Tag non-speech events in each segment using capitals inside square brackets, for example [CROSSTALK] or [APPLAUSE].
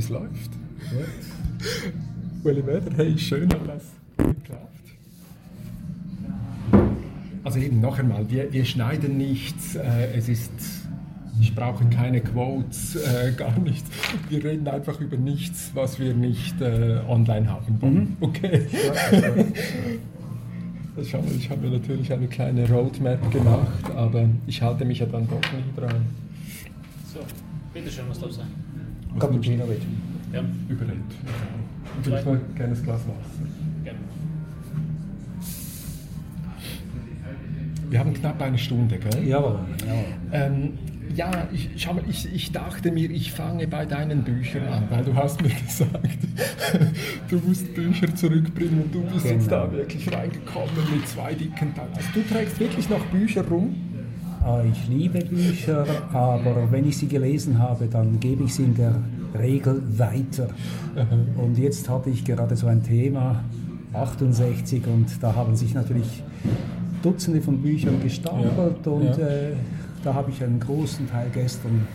Es läuft. Uli Möder, hey, schön, dass das geklappt. Also eben noch einmal, wir, wir schneiden nichts, äh, es ist, ich brauche keine Quotes, äh, gar nichts. Wir reden einfach über nichts, was wir nicht äh, online haben wollen. Mhm. Okay. ich habe, ich habe natürlich eine kleine Roadmap gemacht, aber ich halte mich ja dann doch nicht dran. So, bitteschön, was darf sein? Cappuccino bitte. Ja. Überredet. Und vielleicht noch ein kleines Glas Wasser. Gerne. Wir haben knapp eine Stunde, gell? Jawohl. jawohl. Ähm, ja, ich, schau mal, ich, ich dachte mir, ich fange bei deinen Büchern an, weil du hast mir [LAUGHS] gesagt, du musst Bücher zurückbringen und du bist genau. jetzt da wirklich reingekommen mit zwei dicken Teilen. Also du trägst wirklich noch Bücher rum? Ich liebe Bücher, aber wenn ich sie gelesen habe, dann gebe ich sie in der Regel weiter. Und jetzt hatte ich gerade so ein Thema, 68, und da haben sich natürlich Dutzende von Büchern gestapelt ja, und ja. Äh, da habe ich einen großen Teil gestern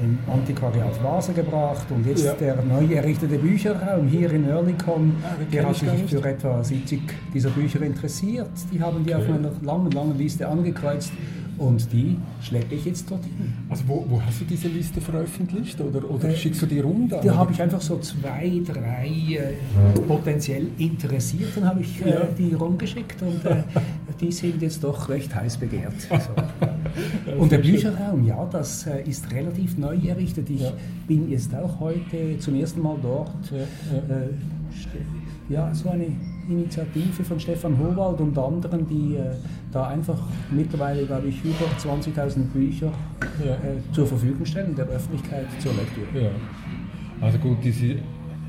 dem Antiquariat Vase gebracht und jetzt ja. der neu errichtete Bücherraum hier in Oerlikon, ah, der hat sich für etwa 70 dieser Bücher interessiert. Die haben die okay. auf einer langen, langen Liste angekreuzt und die schleppe ich jetzt dorthin. Also wo, wo hast du diese Liste veröffentlicht oder, oder äh, schickst du die rum? Da, da habe ich einfach so zwei, drei äh, potenziell Interessierten habe ich äh, die rumgeschickt und äh, [LAUGHS] die sind jetzt doch recht heiß begehrt. [LAUGHS] So. und der Bücherraum, ja, das äh, ist relativ neu errichtet. Ich ja. bin jetzt auch heute zum ersten Mal dort. Ja, ja. Äh, ja so eine Initiative von Stefan Howald und anderen, die äh, da einfach mittlerweile, glaube ich, über 20.000 Bücher ja. äh, zur Verfügung stellen, der Öffentlichkeit zur Lektüre. Ja. Also gut, diese,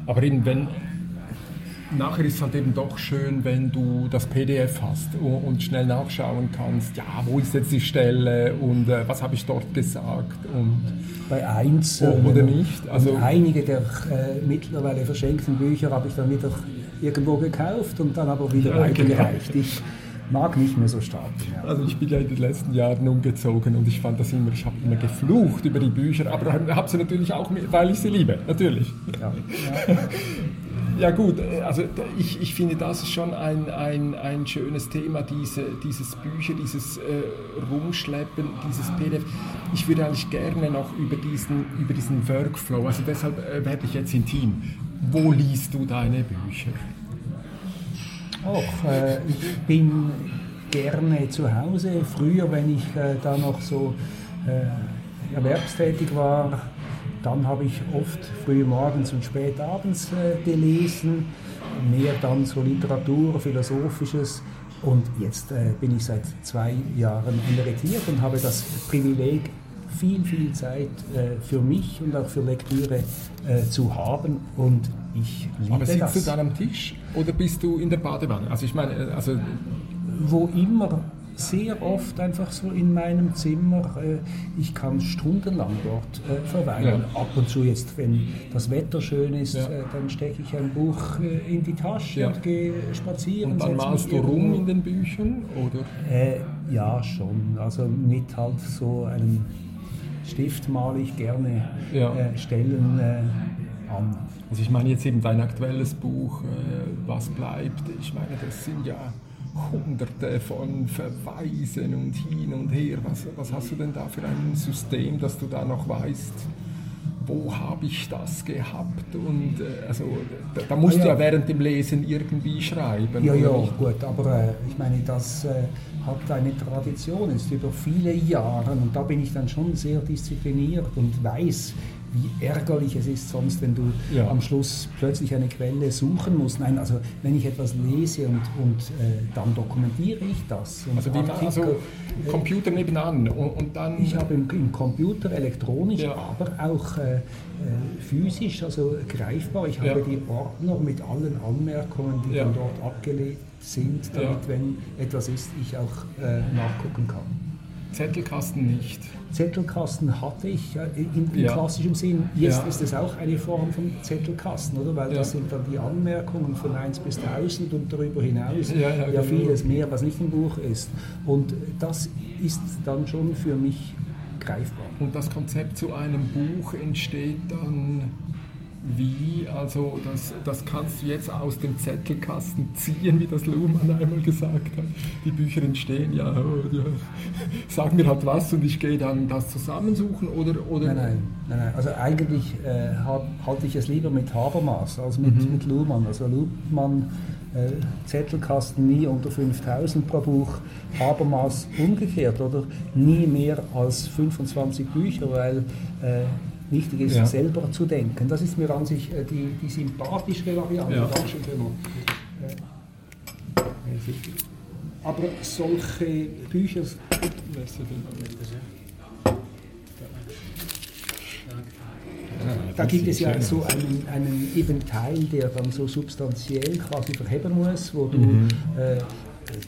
aber eben, wenn, nachher ist es halt eben doch schön, wenn du das PDF hast und schnell nachschauen kannst, ja, wo ist jetzt die Stelle und äh, was habe ich dort gesagt und bei eins oh, oder nicht. Also einige der äh, mittlerweile verschenkten Bücher habe ich dann wieder irgendwo gekauft und dann aber wieder ja, weitergereicht. Genau. Ich mag nicht mehr so stark. Ja. Also ich bin ja in den letzten Jahren umgezogen und ich fand das immer, ich habe immer geflucht über die Bücher, aber habe sie natürlich auch, weil ich sie liebe, natürlich. Ja, ja gut, also ich, ich finde, das ist schon ein, ein, ein schönes Thema, diese, dieses Bücher, dieses äh, Rumschleppen, dieses PDF. Ich würde eigentlich gerne noch über diesen, über diesen Workflow, also deshalb äh, werde ich jetzt intim. Wo liest du deine Bücher? Auch, äh, ich bin gerne zu Hause. Früher, wenn ich äh, da noch so äh, erwerbstätig war, dann habe ich oft früh morgens und spät abends gelesen, mehr dann so Literatur, Philosophisches. Und jetzt bin ich seit zwei Jahren emeritiert und habe das Privileg, viel, viel Zeit äh, für mich und auch für Lektüre äh, zu haben und ich liebe Aber sitzt das. du dann am Tisch oder bist du in der Badewanne? Also ich meine, äh, also wo immer sehr oft einfach so in meinem Zimmer. Äh, ich kann stundenlang dort äh, verweilen. Ja. Ab und zu jetzt, wenn das Wetter schön ist, ja. Dann stecke ich ein Buch in die Tasche ja. und gehe spazieren. Und dann malst du rum in den Büchern, oder? Äh, ja, schon. Also mit halt so einem Stift male ich gerne äh, Stellen äh, an. Also ich meine jetzt eben dein aktuelles Buch, Was bleibt, ich meine, das sind ja hunderte von Verweisen und hin und her. Was, was hast du denn da für ein System, dass du da noch weißt, wo habe ich das gehabt? Und äh, also, da, da musst ah, ja. du ja während dem Lesen irgendwie schreiben. Ja, ja, nicht? gut, aber äh, ich meine, das äh, hat eine Tradition jetzt über viele Jahre und da bin ich dann schon sehr diszipliniert und weiß, wie ärgerlich es ist sonst, wenn du ja. am Schluss plötzlich eine Quelle suchen musst. Nein, also wenn ich etwas lese und, und äh, dann dokumentiere ich das. Und also, wie, also äh, Computer nebenan und, und dann... Ich habe im, im Computer elektronisch, ja. aber auch äh, äh physisch, also greifbar. Ich habe ja. die Ordner mit allen Anmerkungen, die dann dort abgelegt sind, damit, wenn etwas ist, ich auch äh, nachgucken kann. Zettelkasten nicht. Zettelkasten hatte ich in, in ja. klassischem Sinn. Jetzt ja. ist es auch eine Form von Zettelkasten, oder? Weil ja. das sind dann die Anmerkungen von 1 bis 1000 und darüber hinaus ja, genau. vieles mehr, was nicht im Buch ist. Und das ist dann schon für mich greifbar. Und das Konzept zu einem Buch entsteht dann wie, also das, das kannst du jetzt aus dem Zettelkasten ziehen, wie das Luhmann einmal gesagt hat. Die Bücher entstehen, ja, ja sag mir halt was und ich gehe dann das zusammensuchen oder... oder nein, nein, nein, nein. also eigentlich äh, halte ich es lieber mit Habermas als mit, mhm. mit Luhmann. Also Luhmann äh, Zettelkasten nie unter 5000 pro Buch, Habermas umgekehrt, oder? Nie mehr als 25 Bücher, weil äh, wichtig ist, ja. selber zu denken. Das ist mir an sich äh, die, die sympathischere Variante. Ja. Dankeschön äh, aber solche Bücher. Da gibt es ja so einen, einen eben Teil, der dann so substanziell quasi verheben muss, wo du mhm. äh,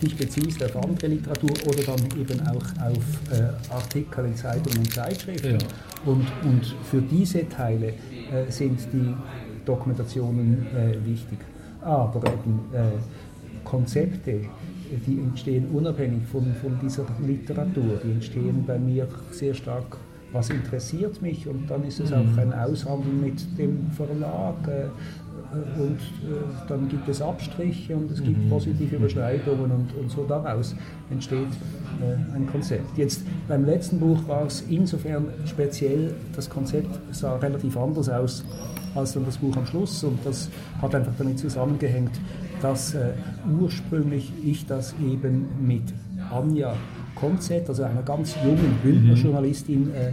dich beziehst auf andere Literatur oder dann eben auch auf äh, Artikel in Zeitungen und Zeitschriften. Ja. Und, und für diese Teile äh, sind die Dokumentationen äh, wichtig. Aber eben äh, Konzepte, die entstehen unabhängig von, von dieser Literatur, die entstehen bei mir sehr stark was interessiert mich und dann ist es auch mhm. ein Aushandeln mit dem Verlag äh, und äh, dann gibt es Abstriche und es gibt mhm. positive Überschneidungen und, und so daraus entsteht äh, ein Konzept. Jetzt beim letzten Buch war es insofern speziell, das Konzept sah relativ anders aus als dann das Buch am Schluss und das hat einfach damit zusammengehängt, dass äh, ursprünglich ich das eben mit Anja Konzett, also einer ganz jungen Bündnerjournalistin, mhm. äh,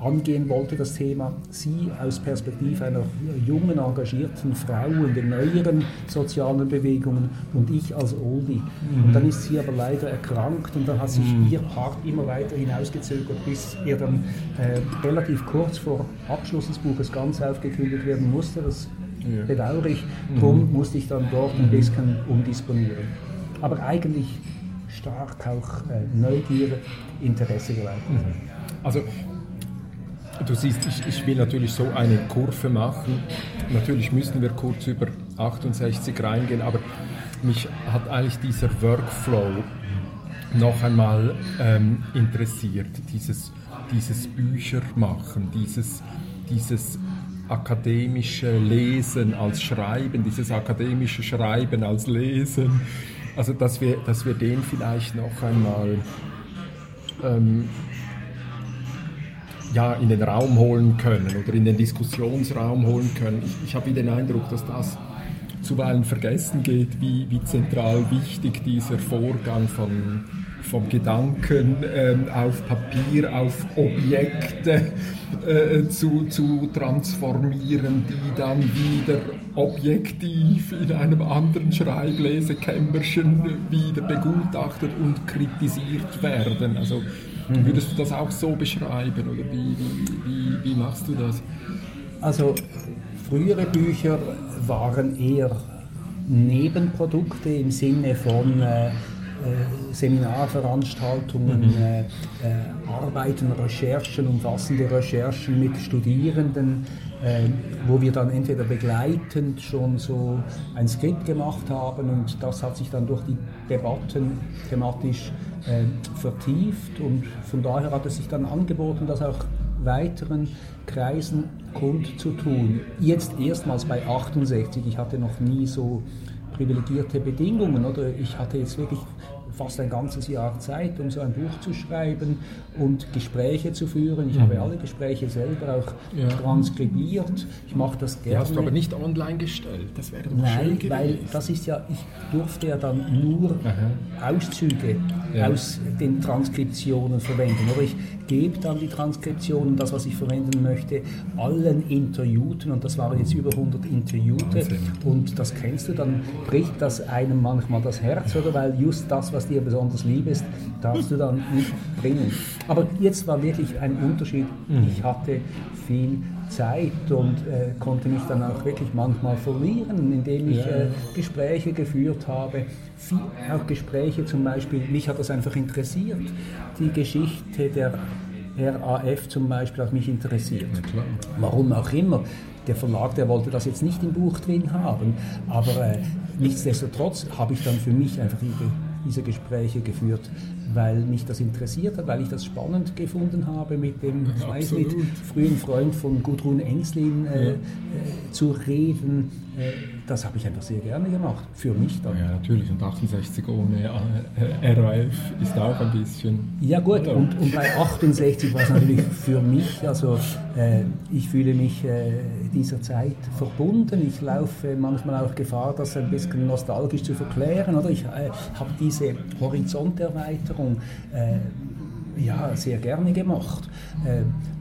angehen wollte, das Thema, sie aus Perspektive einer jungen, engagierten Frau in den neueren sozialen Bewegungen und ich als Oldie. Mhm. Und dann ist sie aber leider erkrankt und dann hat sich mhm. ihr Part immer weiter hinausgezögert, bis er dann äh, relativ kurz vor Abschluss des Buches ganz aufgekündigt werden musste. Das ja. bedauere ich. Darum mhm. musste ich dann dort ein bisschen umdisponieren. Aber eigentlich stark auch äh, Neugier, Interesse geweiht. Mhm. Also Du siehst, ich, ich, will natürlich so eine Kurve machen. Natürlich müssen wir kurz über 68 reingehen, aber mich hat eigentlich dieser Workflow noch einmal ähm, interessiert. Dieses, dieses Büchermachen, dieses, dieses akademische Lesen als Schreiben, dieses akademische Schreiben als Lesen. Also, dass wir, dass wir den vielleicht noch einmal ähm, ja, in den Raum holen können oder in den Diskussionsraum holen können. Ich, ich habe den Eindruck, dass das zuweilen vergessen geht, wie, wie zentral wichtig dieser Vorgang von, vom Gedanken äh, auf Papier, auf Objekte äh, zu, zu transformieren, die dann wieder objektiv in einem anderen Schreiblesekämmerchen wieder begutachtet und kritisiert werden. Also Mhm. Würdest du das auch so beschreiben oder wie, wie, wie, wie machst du das? Also frühere Bücher waren eher Nebenprodukte im Sinne von äh, äh, Seminarveranstaltungen, mhm. äh, äh, Arbeiten, Recherchen, umfassende Recherchen mit Studierenden, wo wir dann entweder begleitend schon so ein Skript gemacht haben und das hat sich dann durch die Debatten thematisch äh, vertieft und von daher hat es sich dann angeboten, das auch weiteren Kreisen kundzutun. Jetzt erstmals bei 68, ich hatte noch nie so privilegierte Bedingungen, oder? Ich hatte jetzt wirklich fast ein ganzes Jahr Zeit, um so ein Buch zu schreiben und Gespräche zu führen. Ich mhm. habe alle Gespräche selber auch ja. transkribiert. Ich mache das gerne. Die hast du aber nicht online gestellt. Das wäre doch Nein, schön weil das ist ja, ich durfte ja dann nur Aha. Auszüge ja. aus den Transkriptionen verwenden. Aber ich gebe dann die Transkriptionen, das, was ich verwenden möchte, allen Interviewten, und das waren jetzt über 100 Interviewte, Wahnsinn. und das kennst du, dann bricht das einem manchmal das Herz, oder weil just das, was dir besonders lieb ist, darfst du dann nicht bringen. Aber jetzt war wirklich ein Unterschied. Mhm. Ich hatte viel Zeit und äh, konnte mich dann auch wirklich manchmal verlieren, indem ich äh, Gespräche geführt habe. Viel, auch Gespräche zum Beispiel, mich hat das einfach interessiert. Die Geschichte der RAF zum Beispiel hat mich interessiert. Warum auch immer. Der Verlag, der wollte das jetzt nicht im Buch drin haben, aber äh, nichtsdestotrotz habe ich dann für mich einfach diese Gespräche geführt weil mich das interessiert hat, weil ich das spannend gefunden habe, mit dem ich weiß nicht, frühen Freund von Gudrun Engslin äh, ja. äh, zu reden. Äh, das habe ich einfach sehr gerne gemacht, für mich dann. Ja, natürlich, und 68 ohne äh, RAF ist auch ein bisschen... Ja gut, und, und, bei 68 war es natürlich für mich, also äh, ich fühle mich äh, dieser Zeit verbunden, ich laufe manchmal auch Gefahr, das ein bisschen nostalgisch zu verklären, oder? Ich äh, habe diese Horizonterweiterung äh, ja, sehr gerne gemacht.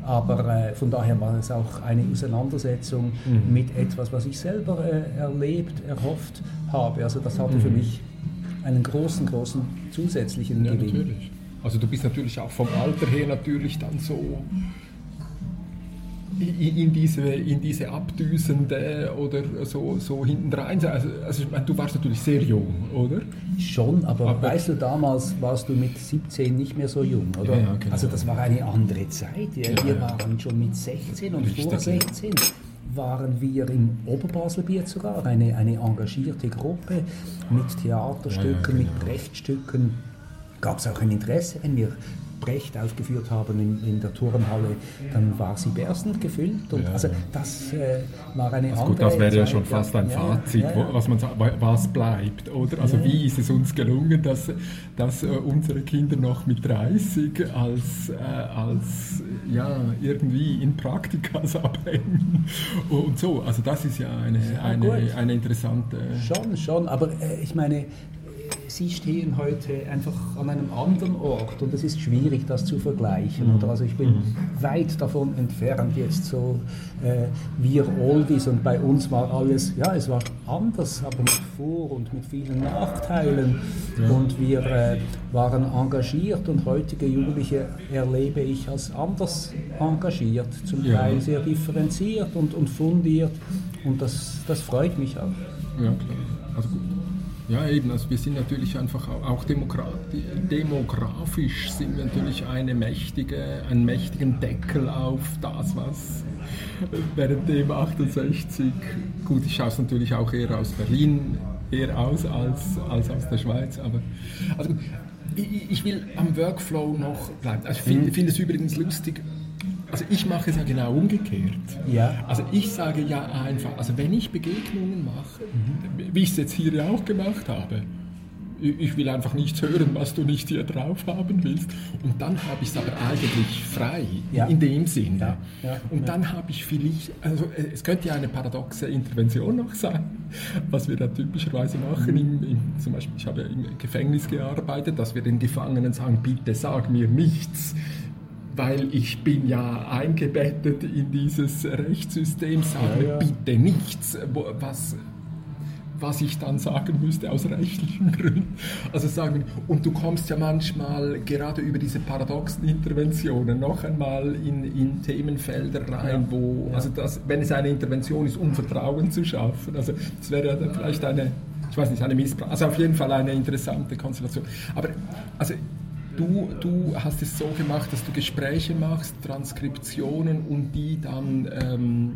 Aber äh, von daher war es auch eine Auseinandersetzung mhm. mit etwas, was ich selber äh, erlebt, erhofft habe. Also das hatte mhm. für mich einen großen, großen zusätzlichen ja, Gewinn. Natürlich. Also du bist natürlich auch vom Alter her natürlich dann so in diese, in diese abdüsende oder so, so hintendrein. Also, also ich meine, du warst natürlich sehr jung, oder? Schon, aber, aber, weißt du, damals warst du mit 17 nicht mehr so jung, oder? Ja, ja, genau. Also das war eine andere Zeit. Ja. Wir waren schon mit 16 und Richtig, vor 16 waren wir im Oberbaselbiet sogar, eine, eine engagierte Gruppe mit Theaterstücken, genau. mit Brechtstücken. Gab es auch ein Interesse, wenn wir Brecht aufgeführt haben in, in, der Turnhalle, dann war sie berstend gefüllt. Und ja. Also das äh, war eine also gut, Das wäre ja schon fast ein ja, Fazit, ja, was man sagt, was bleibt, oder? Also wie ist es uns gelungen, dass, dass uh, unsere Kinder noch mit 30 als, äh, als ja, irgendwie in Praktikas [LAUGHS] abhängen und so. Also das ist ja eine, eine, eine interessante... Schon, schon, aber äh, ich meine, Sie stehen heute einfach an einem anderen Ort und es ist schwierig, das zu vergleichen. Oder? Also ich bin mhm. weit davon entfernt, jetzt so äh, wir Oldies und bei uns war alles, ja, es war anders, aber mit Vor- und mit vielen Nachteilen. Ja. Und wir äh, waren engagiert und heutige Jugendliche erlebe ich als anders engagiert, zum ja. Teil sehr differenziert und, und fundiert und das, das freut mich auch. Ja, klar. Also gut. Ja, eben, also wir sind natürlich einfach auch demografisch sind wir natürlich eine mächtige, einen mächtigen Deckel auf das, was während dem 68, gut, ich schaue es natürlich auch eher aus Berlin eher aus als, als aus der Schweiz, aber also ich, ich will am Workflow noch bleiben. Also ich finde mhm. find es übrigens lustig, also ich mache es ja genau umgekehrt. Ja. Also ich sage ja einfach, also wenn ich Begegnungen mache, mhm. wie ich es jetzt hier ja auch gemacht habe, ich will einfach nichts hören, was du nicht hier drauf haben willst. Und dann habe ich es aber eigentlich frei, ja. in dem Sinne. Ja. Ja. Und dann habe ich vielleicht, also es könnte ja eine paradoxe Intervention noch sein, was wir da typischerweise machen. Mhm. Im, im, zum Beispiel, ich habe ja im Gefängnis gearbeitet, dass wir den Gefangenen sagen, bitte sag mir nichts weil ich bin ja eingebettet in dieses Rechtssystem, sage ja, ja. bitte nichts, was, was ich dann sagen müsste aus rechtlichen [LAUGHS] Gründen. Also sagen, und du kommst ja manchmal gerade über diese paradoxen Interventionen noch einmal in, in Themenfelder rein, ja, wo, also das, wenn es eine Intervention ist, um Vertrauen zu schaffen, also das wäre ja dann vielleicht eine, ich weiß nicht, eine Missbrauch, also auf jeden Fall eine interessante Konstellation. Aber also Du, du hast es so gemacht, dass du Gespräche machst, Transkriptionen und die dann ähm,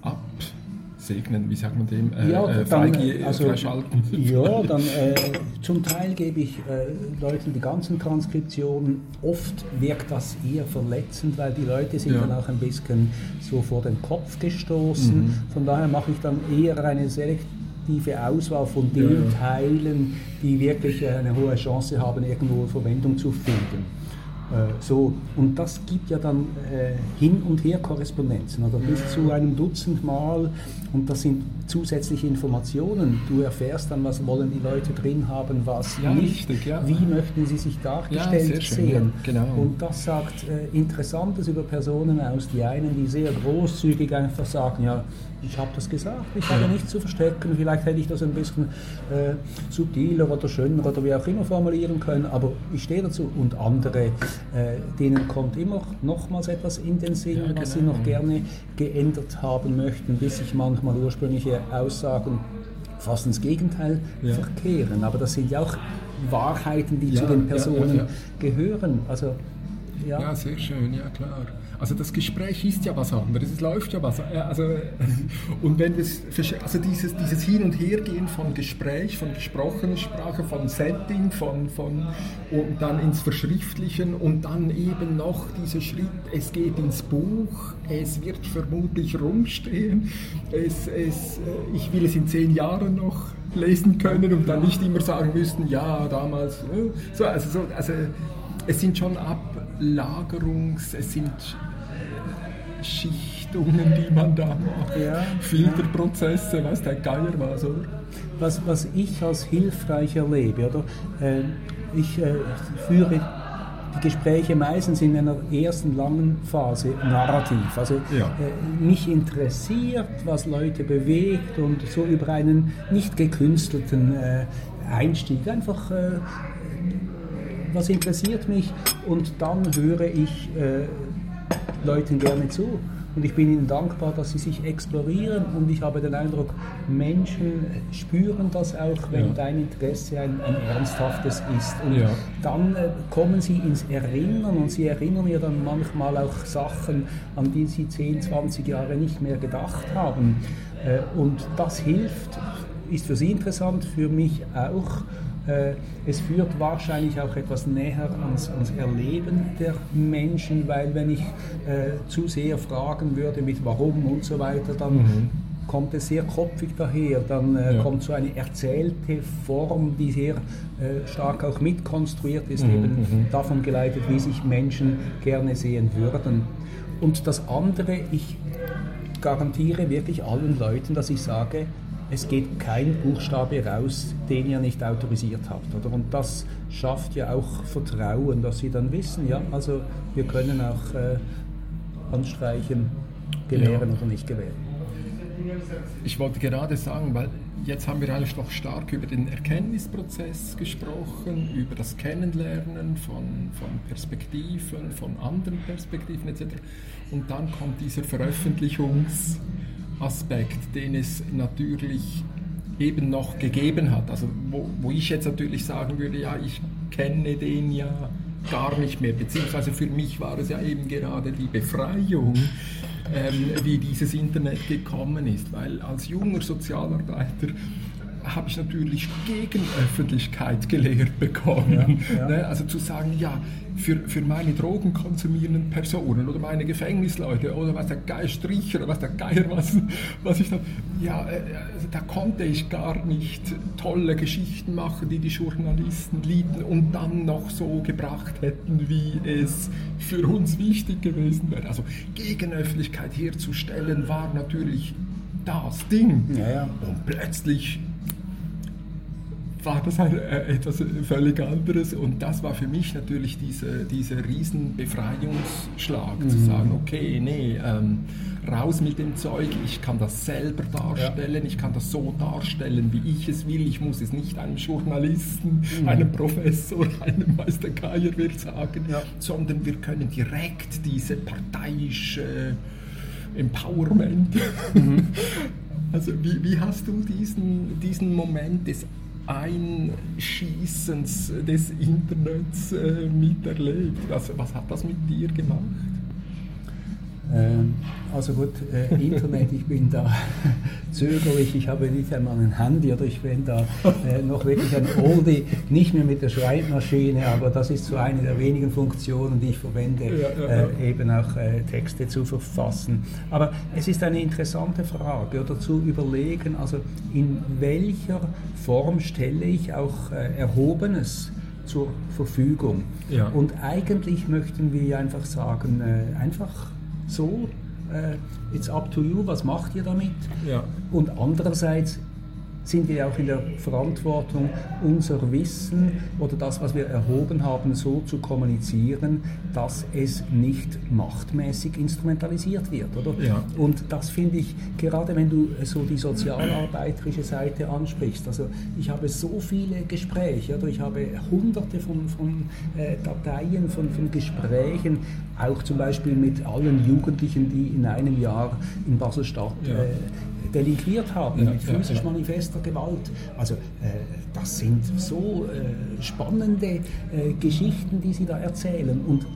absegnen, wie sagt man dem, äh, ja, äh, dann, also, freischalten. Ja, dann äh, zum Teil gebe ich äh, Leuten die ganzen Transkriptionen. Oft wirkt das eher verletzend, weil die Leute sind ja. dann auch ein bisschen so vor den Kopf gestoßen. Mhm. Von daher mache ich dann eher eine selektive selektive Auswahl von den ja. Teilen, die wirklich eine hohe Chance haben, irgendwo Verwendung zu finden. Äh, so, und das gibt ja dann äh, hin und her Korrespondenzen oder bis zu einem Dutzend Mal und das sind zusätzliche Informationen. Du erfährst dann, was wollen die Leute drin haben, was ja, nicht, richtig, ja. wie möchten sie sich dargestellt ja, schön, sehen. Genau. Und das sagt äh, Interessantes über Personen aus. Die einen, die sehr großzügig einfach sagen, ja, ich habe das gesagt, ich habe nichts zu verstecken, vielleicht hätte ich das ein bisschen äh, subtiler oder schöner oder wie auch immer formulieren können, aber ich stehe dazu. Und andere, äh, denen kommt immer nochmals etwas in den Sinn, ja, genau. was sie noch gerne geändert haben möchten, bis sich manchmal ursprüngliche Aussagen fast ins Gegenteil ja. verkehren. Aber das sind ja auch Wahrheiten, die ja, zu den Personen gehören. Also, ja. ja, sehr schön, ja klar. Also das Gespräch ist ja was anderes, es läuft ja was. Also, [LAUGHS] und wenn es, also dieses, dieses Hin- und Hergehen von Gespräch, von gesprochener Sprache, von Setting, von, von, und dann ins Verschriftlichen und dann eben noch dieser Schritt, es geht ins Buch, es wird vermutlich rumstehen, es, es, äh, ich will es in zehn Jahren noch lesen können und dann nicht immer sagen müssten, ja, damals. Äh, so, also, so, also es sind schon Ablagerungs-, es sind Schichtungen, die man da macht, ja, Filterprozesse, weiß der Geier was, oder? Was, was ich als hilfreich erlebe, oder? Äh, ich äh, führe die Gespräche meistens in einer ersten langen Phase narrativ. Also ja. äh, mich interessiert, was Leute bewegt und so über einen nicht gekünstelten äh, Einstieg einfach äh, was interessiert mich und dann höre ich äh, Leuten gerne zu. Und ich bin ihnen dankbar, dass sie sich explorieren und ich habe den Eindruck, Menschen spüren das auch, wenn ja. dein Interesse ein, ein, ernsthaftes ist. Und ja. dann äh, kommen sie ins Erinnern und sie erinnern ja dann manchmal auch Sachen, an die sie 10, 20 Jahre nicht mehr gedacht haben. Äh, und das hilft, ist für sie interessant, für mich auch. Äh, es führt wahrscheinlich auch etwas näher ans, ans Erleben der Menschen, weil wenn ich äh, zu sehr fragen würde mit warum und so weiter, dann mhm. kommt es sehr kopfig daher, dann äh, ja. kommt so eine erzählte Form, die sehr äh, stark auch mitkonstruiert ist, mhm. eben mhm. davon geleitet, wie sich Menschen gerne sehen würden. Und das andere, ich garantiere wirklich allen Leuten, dass ich sage, es geht kein Buchstabe raus, den ihr nicht autorisiert habt. Oder? Und das schafft ja auch Vertrauen, dass sie dann wissen, ja, also wir können auch äh, anstreichen, gewähren ja. oder nicht gewähren. Ich wollte gerade sagen, weil jetzt haben wir eigentlich noch stark über den Erkenntnisprozess gesprochen, über das Kennenlernen von, von Perspektiven, von anderen Perspektiven etc. Und dann kommt dieser Veröffentlichungs- Aspekt, den es natürlich eben noch gegeben hat. Also wo, wo ich jetzt natürlich sagen würde, ja, ich kenne den ja gar nicht mehr, beziehungsweise für mich war es ja eben gerade die Befreiung, ähm, wie dieses Internet gekommen ist, weil als junger Sozialarbeiter habe ich natürlich gegen Öffentlichkeit gelehrt bekommen. Ja, ja. Ne? Also zu sagen, ja, für, für meine drogenkonsumierenden Personen oder meine Gefängnisleute oder was der Geier Stricher oder was der Geier was, was ich dann, ja, äh, also da konnte ich gar nicht tolle Geschichten machen, die die Journalisten liebten und dann noch so gebracht hätten, wie es für uns wichtig gewesen wäre. Also Gegenöffentlichkeit herzustellen war natürlich das Ding. Ja. Und plötzlich war das ein, äh, etwas völlig anderes und das war für mich natürlich diese, dieser riesen Befreiungsschlag, mhm. zu sagen, okay, nee, ähm, raus mit dem Zeug, ich kann das selber darstellen, ja. ich kann das so darstellen, wie ich es will, ich muss es nicht einem Journalisten, mhm. einem Professor, [LAUGHS] einem Meister wird sagen, ja. sondern wir können direkt diese parteiische Empowerment. Mhm. [LAUGHS] Also wie, wie hast du diesen, diesen Moment des Einschießens des Internets äh, miterlebt. Was, was hat das mit dir gemacht? Ähm, also gut, äh, Internet, ich bin da [LAUGHS] zögerlich, ich habe nicht einmal ein Handy oder ich bin da äh, noch wirklich ein Oldie, nicht mehr mit der Schreibmaschine, aber das ist so eine der wenigen Funktionen, die ich verwende, ja, ja, ja. Äh, eben auch äh, Texte zu verfassen. Aber es ist eine interessante Frage oder zu überlegen, also in welcher Form stelle ich auch äh, Erhobenes zur Verfügung. Und eigentlich möchten wir einfach sagen, äh, einfach so, äh, it's up to you, was macht ihr damit? Ja. Und andererseits sind wir auch in der Verantwortung, unser Wissen oder das, was wir erhoben haben, so zu kommunizieren, dass es nicht machtmäßig instrumentalisiert wird. Oder? Ja. Und das finde ich, gerade wenn du so die sozialarbeiterische Seite ansprichst, also ich habe so viele Gespräche, oder ich habe hunderte von, von äh, Dateien, von, von Gesprächen, auch zum Beispiel mit allen Jugendlichen, die in einem Jahr in Basel-Stadt ja. äh, delinquiert haben ja, mit physisch ja, manifester Gewalt. Also äh, das sind so äh, spannende äh, Geschichten, die sie da erzählen. Und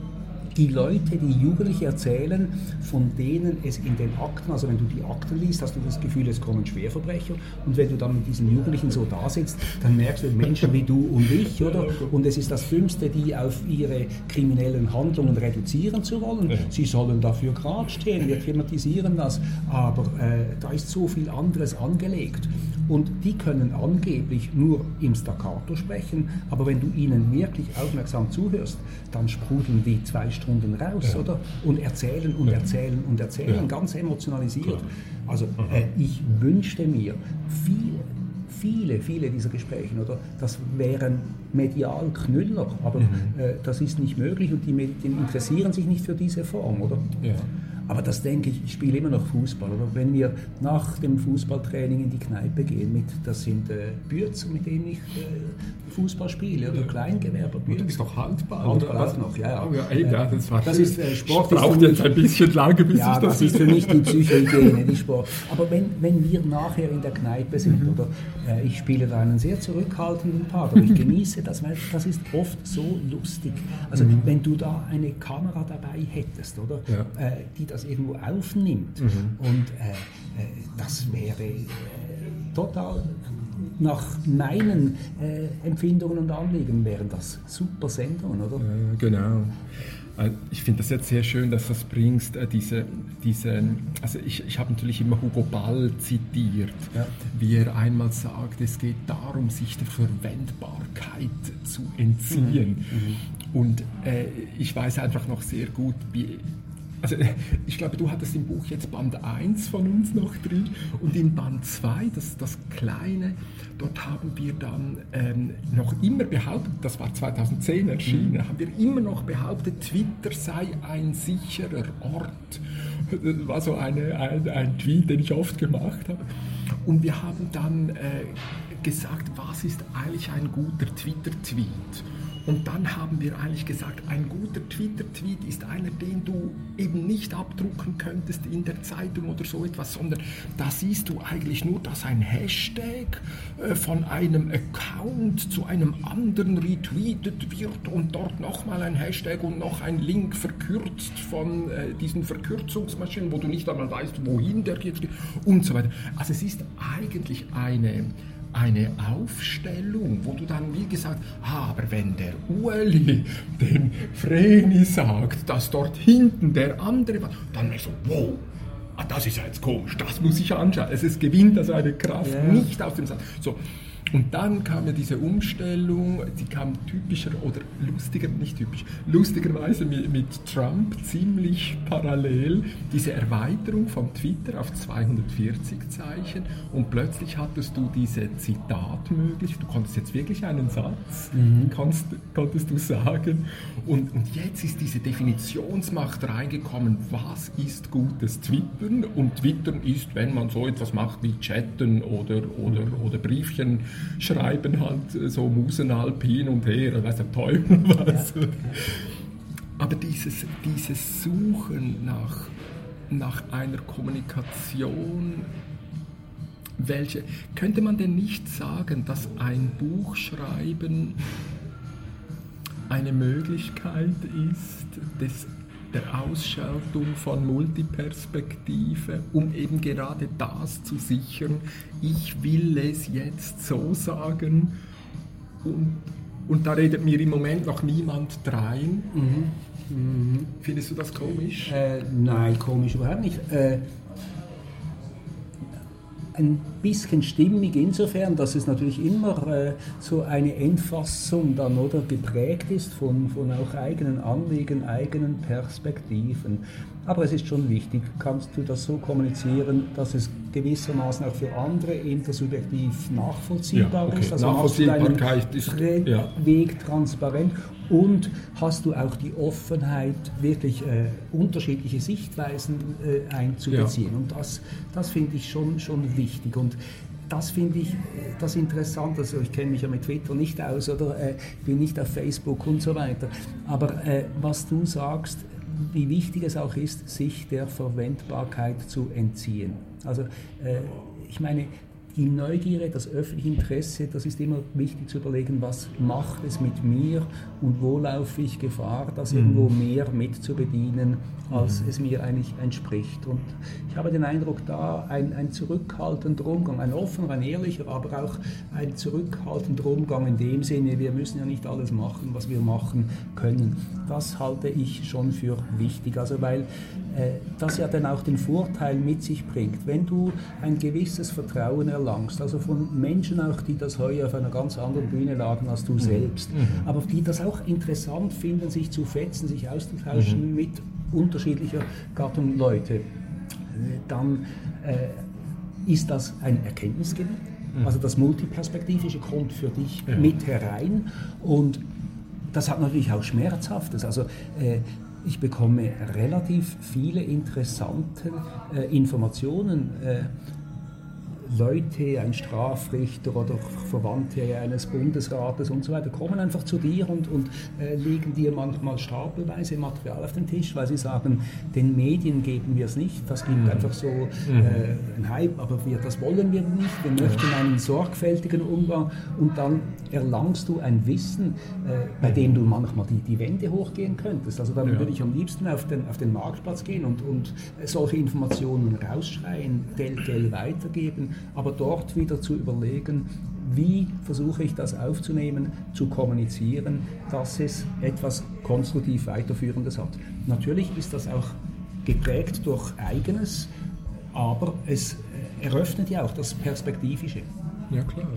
die Leute, die Jugendliche erzählen, von denen es in den Akten, also wenn du die Akten liest, hast du das Gefühl, es kommen Schwerverbrecher. Und wenn du dann mit diesen Jugendlichen so da sitzt, dann merkst du Menschen wie du und ich, oder? Und es ist das Fünfte, die auf ihre kriminellen Handlungen reduzieren zu wollen. Sie sollen dafür gerade stehen, wir thematisieren das. Aber äh, da ist so viel anderes angelegt. Und die können angeblich nur im Staccato sprechen, aber wenn du ihnen wirklich aufmerksam zuhörst, dann sprudeln die zwei Stunden raus, ja. oder? Und erzählen und ja. erzählen und erzählen, ja. ganz emotionalisiert. Also äh, ich wünschte mir viele, viele, viele dieser Gespräche, oder? Das wären medial Knüller, aber mhm. äh, das ist nicht möglich und die Medien interessieren sich nicht für diese Form, oder? Ja. Aber das denke ich, ich spiele immer noch Fußball. Oder wenn wir nach dem Fußballtraining in die Kneipe gehen, mit, das sind äh, Bürzer, mit denen ich äh, Fußball spiele, oder ja. Kleingewerber. Du bist doch Handball, Handball oder? auch noch, ja. ja. Oh, ja, ey, ja das, war das ist äh, Sport. braucht jetzt ein bisschen lange, bis ja, ich das... das ist für mich die Psychohygiene, [LAUGHS] die Sport. Aber wenn, wenn wir nachher in der Kneipe sind, mhm. oder äh, ich spiele da einen sehr zurückhaltenden Part, aber ich [LAUGHS] genieße das, weil das ist oft so lustig. Also mhm. wenn du da eine Kamera dabei hättest, oder, äh, die das irgendwo aufnimmt. Mhm. Und äh, äh, das wäre äh, total nach meinen äh, Empfindungen und Anliegen wären das super Sendungen, oder? Ja, genau. Äh, ich finde das jetzt sehr schön, dass du das bringst, diese, diese also ich, ich habe natürlich immer Hugo Ball zitiert, ja. wie er einmal sagt, es geht darum, sich der Verwendbarkeit zu entziehen. Mhm. Mhm. Und äh, ich weiß einfach noch sehr gut, wie also ich glaube, du hattest im Buch jetzt Band 1 von uns noch drin und in Band 2, das, das kleine, dort haben wir dann ähm, noch immer behauptet, das war 2010 erschienen, mhm. haben wir immer noch behauptet, Twitter sei ein sicherer Ort. Das war so eine, ein, ein Tweet, den ich oft gemacht habe. Und wir haben dann äh, gesagt, was ist eigentlich ein guter Twitter-Tweet? Und dann haben wir eigentlich gesagt, ein guter Twitter-Tweet ist einer, den du eben nicht abdrucken könntest in der Zeitung oder so etwas, sondern da siehst du eigentlich nur, dass ein Hashtag äh, von einem Account zu einem anderen retweetet wird und dort nochmal ein Hashtag und noch ein Link verkürzt von äh, diesen Verkürzungsmaschinen, wo du nicht einmal weißt, wohin der jetzt geht und so weiter. Also es ist eigentlich eine eine Aufstellung, wo du dann wie gesagt, ah, aber wenn der Ueli den Vreni sagt, dass dort hinten der andere war, dann ist so, wow, ah, das ist ja jetzt komisch, das muss ich anschauen. Es, es gewinnt also eine Kraft yeah. nicht aus dem Satz. So, und dann kam ja diese Umstellung, die kam typischer oder lustiger, nicht typisch, lustigerweise mit, mit, Trump ziemlich parallel, diese Erweiterung von Twitter auf 240 Zeichen. Und plötzlich hattest du diese Zitatmöglichkeit, du konntest jetzt wirklich einen Satz, mhm. konntest, konntest du sagen. Und, und jetzt ist diese Definitionsmacht reingekommen, was ist gutes Twittern? Und Twittern ist, wenn man so etwas macht wie Chatten oder, oder, oder Briefchen schreiben halt so Musenalp hin und her, weiß der Teufel was. Ja. Aber dieses, dieses Suchen nach, nach einer Kommunikation, welche, könnte man denn nicht sagen, dass ein Buchschreiben eine Möglichkeit ist des der Ausschaltung von Multiperspektive, um eben gerade das zu sichern. Ich will es jetzt so sagen und, und da redet mir im Moment noch niemand drein. Mhm. Mhm. Findest du das komisch? Äh, nein, komisch überhaupt nicht. Äh, ein bisschen stimmig insofern, dass es natürlich immer äh, so eine Endfassung dann oder geprägt ist von, von auch eigenen Anliegen, eigenen Perspektiven. Aber es ist schon wichtig, kannst du das so kommunizieren, dass es gewissermaßen auch für andere intersubjektiv nachvollziehbar ja, okay. ist. Also Nachvollziehbarkeit ist ja. Weg transparent und hast du auch die Offenheit, wirklich äh, unterschiedliche Sichtweisen äh, einzubeziehen. Ja. Und das, das finde ich schon, schon wichtig. Und das finde ich äh, das Interessante. Also ich kenne mich ja mit Twitter nicht aus oder äh, bin nicht auf Facebook und so weiter. Aber äh, was du sagst, wie wichtig es auch ist, sich der Verwendbarkeit zu entziehen. Also äh, ich meine, die Neugierde, das öffentliche Interesse, das ist immer wichtig zu überlegen, was macht es mit mir und wo laufe ich Gefahr, das mhm. irgendwo mehr mitzubedienen, als mhm. es mir eigentlich entspricht. Und ich habe den Eindruck, da ein, ein zurückhaltender Umgang, ein offener, ein ehrlicher, aber auch ein zurückhaltender Umgang in dem Sinne, wir müssen ja nicht alles machen, was wir machen können. Das halte ich schon für wichtig, also weil äh, das ja dann auch den Vorteil mit sich bringt, wenn du ein gewisses Vertrauen erlangst, also von Menschen auch, die das heute auf einer ganz anderen Bühne lagen als du mhm. selbst, mhm. aber die das auch interessant finden, sich zu fetzen, sich auszutauschen mhm. mit unterschiedlicher Gattung Leute, dann äh, ist das ein Erkenntnisgewinn. Mhm. Also das Multiperspektivische kommt für dich ja. mit herein und das hat natürlich auch Schmerzhaftes. Also äh, ich bekomme relativ viele interessante äh, Informationen. Äh, Leute, ein Strafrichter oder Verwandte eines Bundesrates und so weiter, kommen einfach zu dir und, und äh, legen dir manchmal stapelweise Material auf den Tisch, weil sie sagen, den Medien geben wir es nicht, das gibt mhm. einfach so mhm. äh, einen Hype, aber wir, das wollen wir nicht, wir möchten einen sorgfältigen Umgang und dann erlangst du ein Wissen, äh, bei dem du manchmal die, die Wände hochgehen könntest. Also dann ja. würde ich am liebsten auf den, auf den Marktplatz gehen und, und solche Informationen rausschreien, Geld, Geld weitergeben aber dort wieder zu überlegen, wie versuche ich das aufzunehmen, zu kommunizieren, dass es etwas konstruktiv weiterführendes hat. Natürlich ist das auch geprägt durch eigenes, aber es eröffnet ja auch das Perspektivische. Ja klar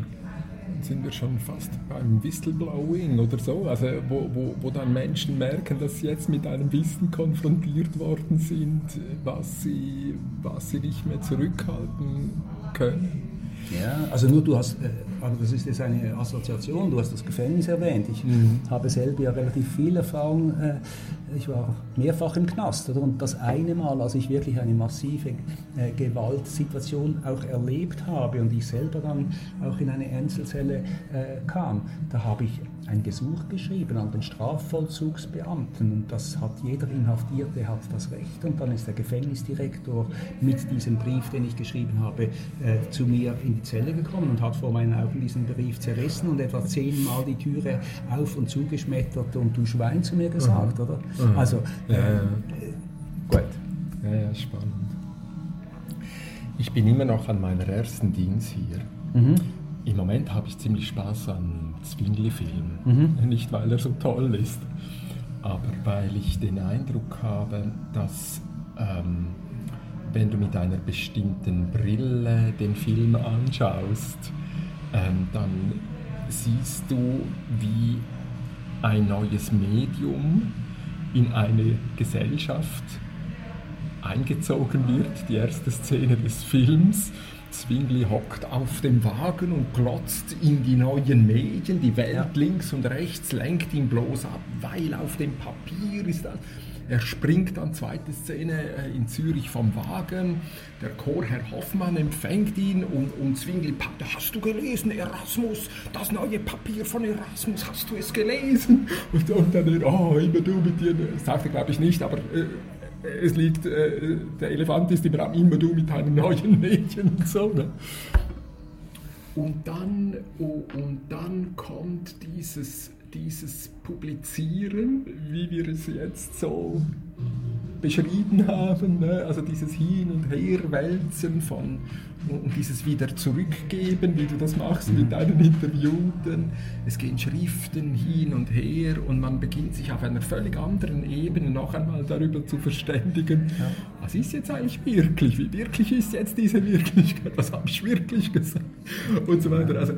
sind wir schon fast beim Whistleblowing oder so, also wo, wo, wo dann Menschen merken, dass sie jetzt mit einem Wissen konfrontiert worden sind, was sie, was sie nicht mehr zurückhalten können. Ja, also nur du hast, äh, also das ist jetzt eine Assoziation, du hast das Gefängnis erwähnt. Ich mhm. habe selber ja relativ viel Erfahrung, äh, ich war mehrfach im Knast. Oder? Und das eine Mal, als ich wirklich eine massive äh, Gewaltsituation auch erlebt habe und ich selber dann auch in eine Einzelzelle kam, da habe ich ein Gesuch geschrieben an den Strafvollzugsbeamten und das hat jeder Inhaftierte hat das Recht und dann ist der Gefängnisdirektor mit diesem Brief, den ich geschrieben habe, äh, zu mir in die Zelle gekommen und hat vor meinen Augen diesen Brief zerrissen und etwa zehnmal die Türe auf und zugeschmettert und du Schwein zu mir gesagt, mhm. oder? Mhm. Also, äh, ja, ja. gut. Ja, ja, spannend. Ich bin immer noch an meiner ersten Dienst hier. Mhm. Im Moment habe ich ziemlich Spaß an Zwingli-Filmen. Mhm. Nicht, weil er so toll ist, aber weil ich den Eindruck habe, dass ähm, wenn du mit einer bestimmten Brille den Film anschaust, ähm, dann siehst du, wie ein neues Medium in eine Gesellschaft eingezogen wird. Die erste Szene des Films Zwingli hockt auf dem Wagen und glotzt in die neuen Medien. Die Welt links und rechts lenkt ihn bloß ab, weil auf dem Papier ist das. Er springt dann, zweite Szene, äh, in Zürich vom Wagen. Der Chorherr Hoffmann empfängt ihn und, und Zwingli, hast du gelesen, Erasmus, das neue Papier von Erasmus, hast du es gelesen? Und, und dann, oh, immer du mit dir, das sagt er glaube ich nicht, aber äh, es liegt, äh, der Elefant ist im Raum, immer du mit deinen neuen Mädchen so. Ne? Und dann, oh, und dann kommt dieses, dieses Publizieren, wie wir es jetzt so beschrieben haben, ne? also dieses Hin- und Herwälzen von und dieses wieder zurückgeben, wie du das machst mit deinen Interviewten. Es gehen Schriften hin und her und man beginnt sich auf einer völlig anderen Ebene noch einmal darüber zu verständigen, ja. was ist jetzt eigentlich wirklich, wie wirklich ist jetzt diese Wirklichkeit, was habe ich wirklich gesagt und so weiter. Also,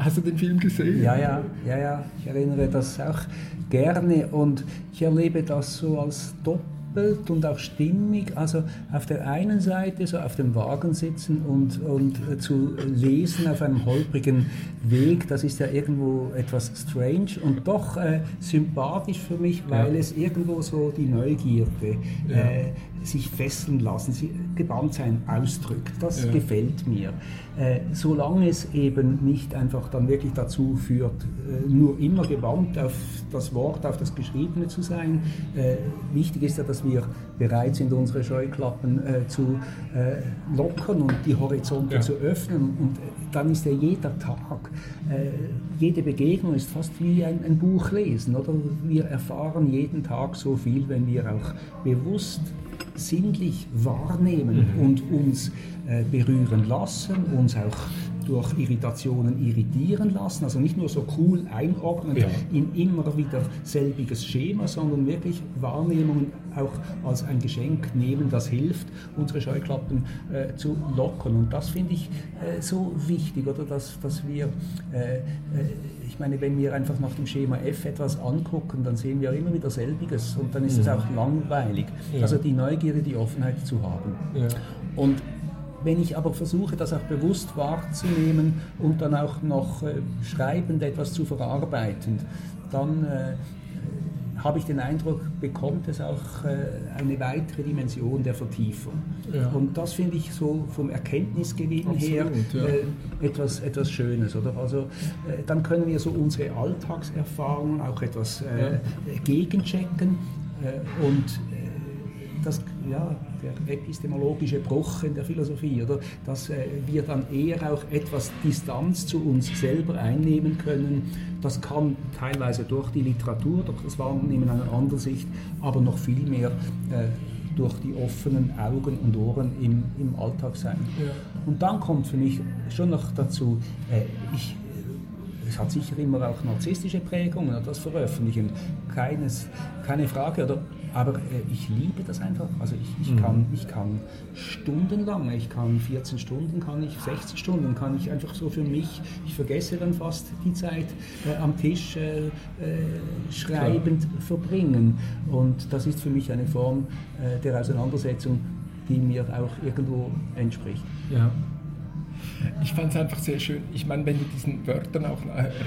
Hast du den Film gesehen? Ja, ja, ja, ja. Ich erinnere das auch gerne und ich erlebe das so als Doppel doppelt und auch stimmig. Also auf der einen Seite so auf dem Wagen sitzen und, und zu lesen auf einem holprigen Weg, das ist ja irgendwo etwas strange und doch äh, sympathisch für mich, weil ja. es irgendwo so die Neugierde ja. äh, sich fesseln lassen, sie, gebannt sein ausdrückt. Das ja. gefällt mir. Äh, solange es eben nicht einfach dann wirklich dazu führt, äh, nur immer gewandt auf das Wort, auf das Geschriebene zu sein. Äh, wichtig ist ja, dass wir bereit sind, unsere Scheuklappen äh, zu äh, lockern und die Horizonte ja. zu öffnen. Und äh, dann ist ja jeder Tag, jede Begegnung ist fast wie ein, ein Buch lesen. Oder? Wir erfahren jeden Tag so viel, wenn wir auch bewusst sinnlich wahrnehmen mhm. und uns berühren lassen, uns auch durch Irritationen irritieren lassen, also nicht nur so cool einordnen ja. in immer wieder selbiges Schema, sondern wirklich Wahrnehmungen auch als ein Geschenk nehmen, das hilft, unsere Scheuklappen äh, zu lockern. Und das finde ich äh, so wichtig, oder dass, dass wir, äh, äh ich meine, wenn wir einfach nach dem Schema F etwas angucken, dann sehen wir immer wieder selbiges und dann ist es mhm. auch langweilig. Ja. Also die Neugierde, die Offenheit zu haben. Ja. Und wenn ich aber versuche, das auch bewusst wahrzunehmen und dann auch noch äh, schreibend etwas zu verarbeiten, dann äh, habe ich den Eindruck, bekommt es auch äh, eine weitere Dimension der Vertiefung. Ja. Und das finde ich so vom Erkenntnisgewinn Absolut, her ja. äh, etwas, etwas Schönes. Oder? Also, äh, dann können wir so unsere Alltagserfahrungen auch etwas äh, ja. gegenchecken und das, ja, der epistemologische Bruch in der Philosophie, oder? dass äh, wir dann eher auch etwas Distanz zu uns selber einnehmen können. Das kann teilweise durch die Literatur, durch das Wahrnehmen einer anderen Sicht, aber noch viel mehr äh, durch die offenen Augen und Ohren im, im Alltag sein. Ja. Und dann kommt für mich schon noch dazu, äh, ich es hat sicher immer auch narzisstische Prägungen, das Veröffentlichen, keines, keine Frage. Oder, aber äh, ich liebe das einfach. Also ich, ich, mhm. kann, ich kann stundenlang, ich kann 14 Stunden, kann ich 60 Stunden, kann ich einfach so für mich, ich vergesse dann fast die Zeit äh, am Tisch äh, äh schreibend Klar. verbringen. Und das ist für mich eine Form äh, der Auseinandersetzung, die mir auch irgendwo entspricht. Ja. Ich fand es einfach sehr schön. Ich meine, wenn du diesen Wörtern auch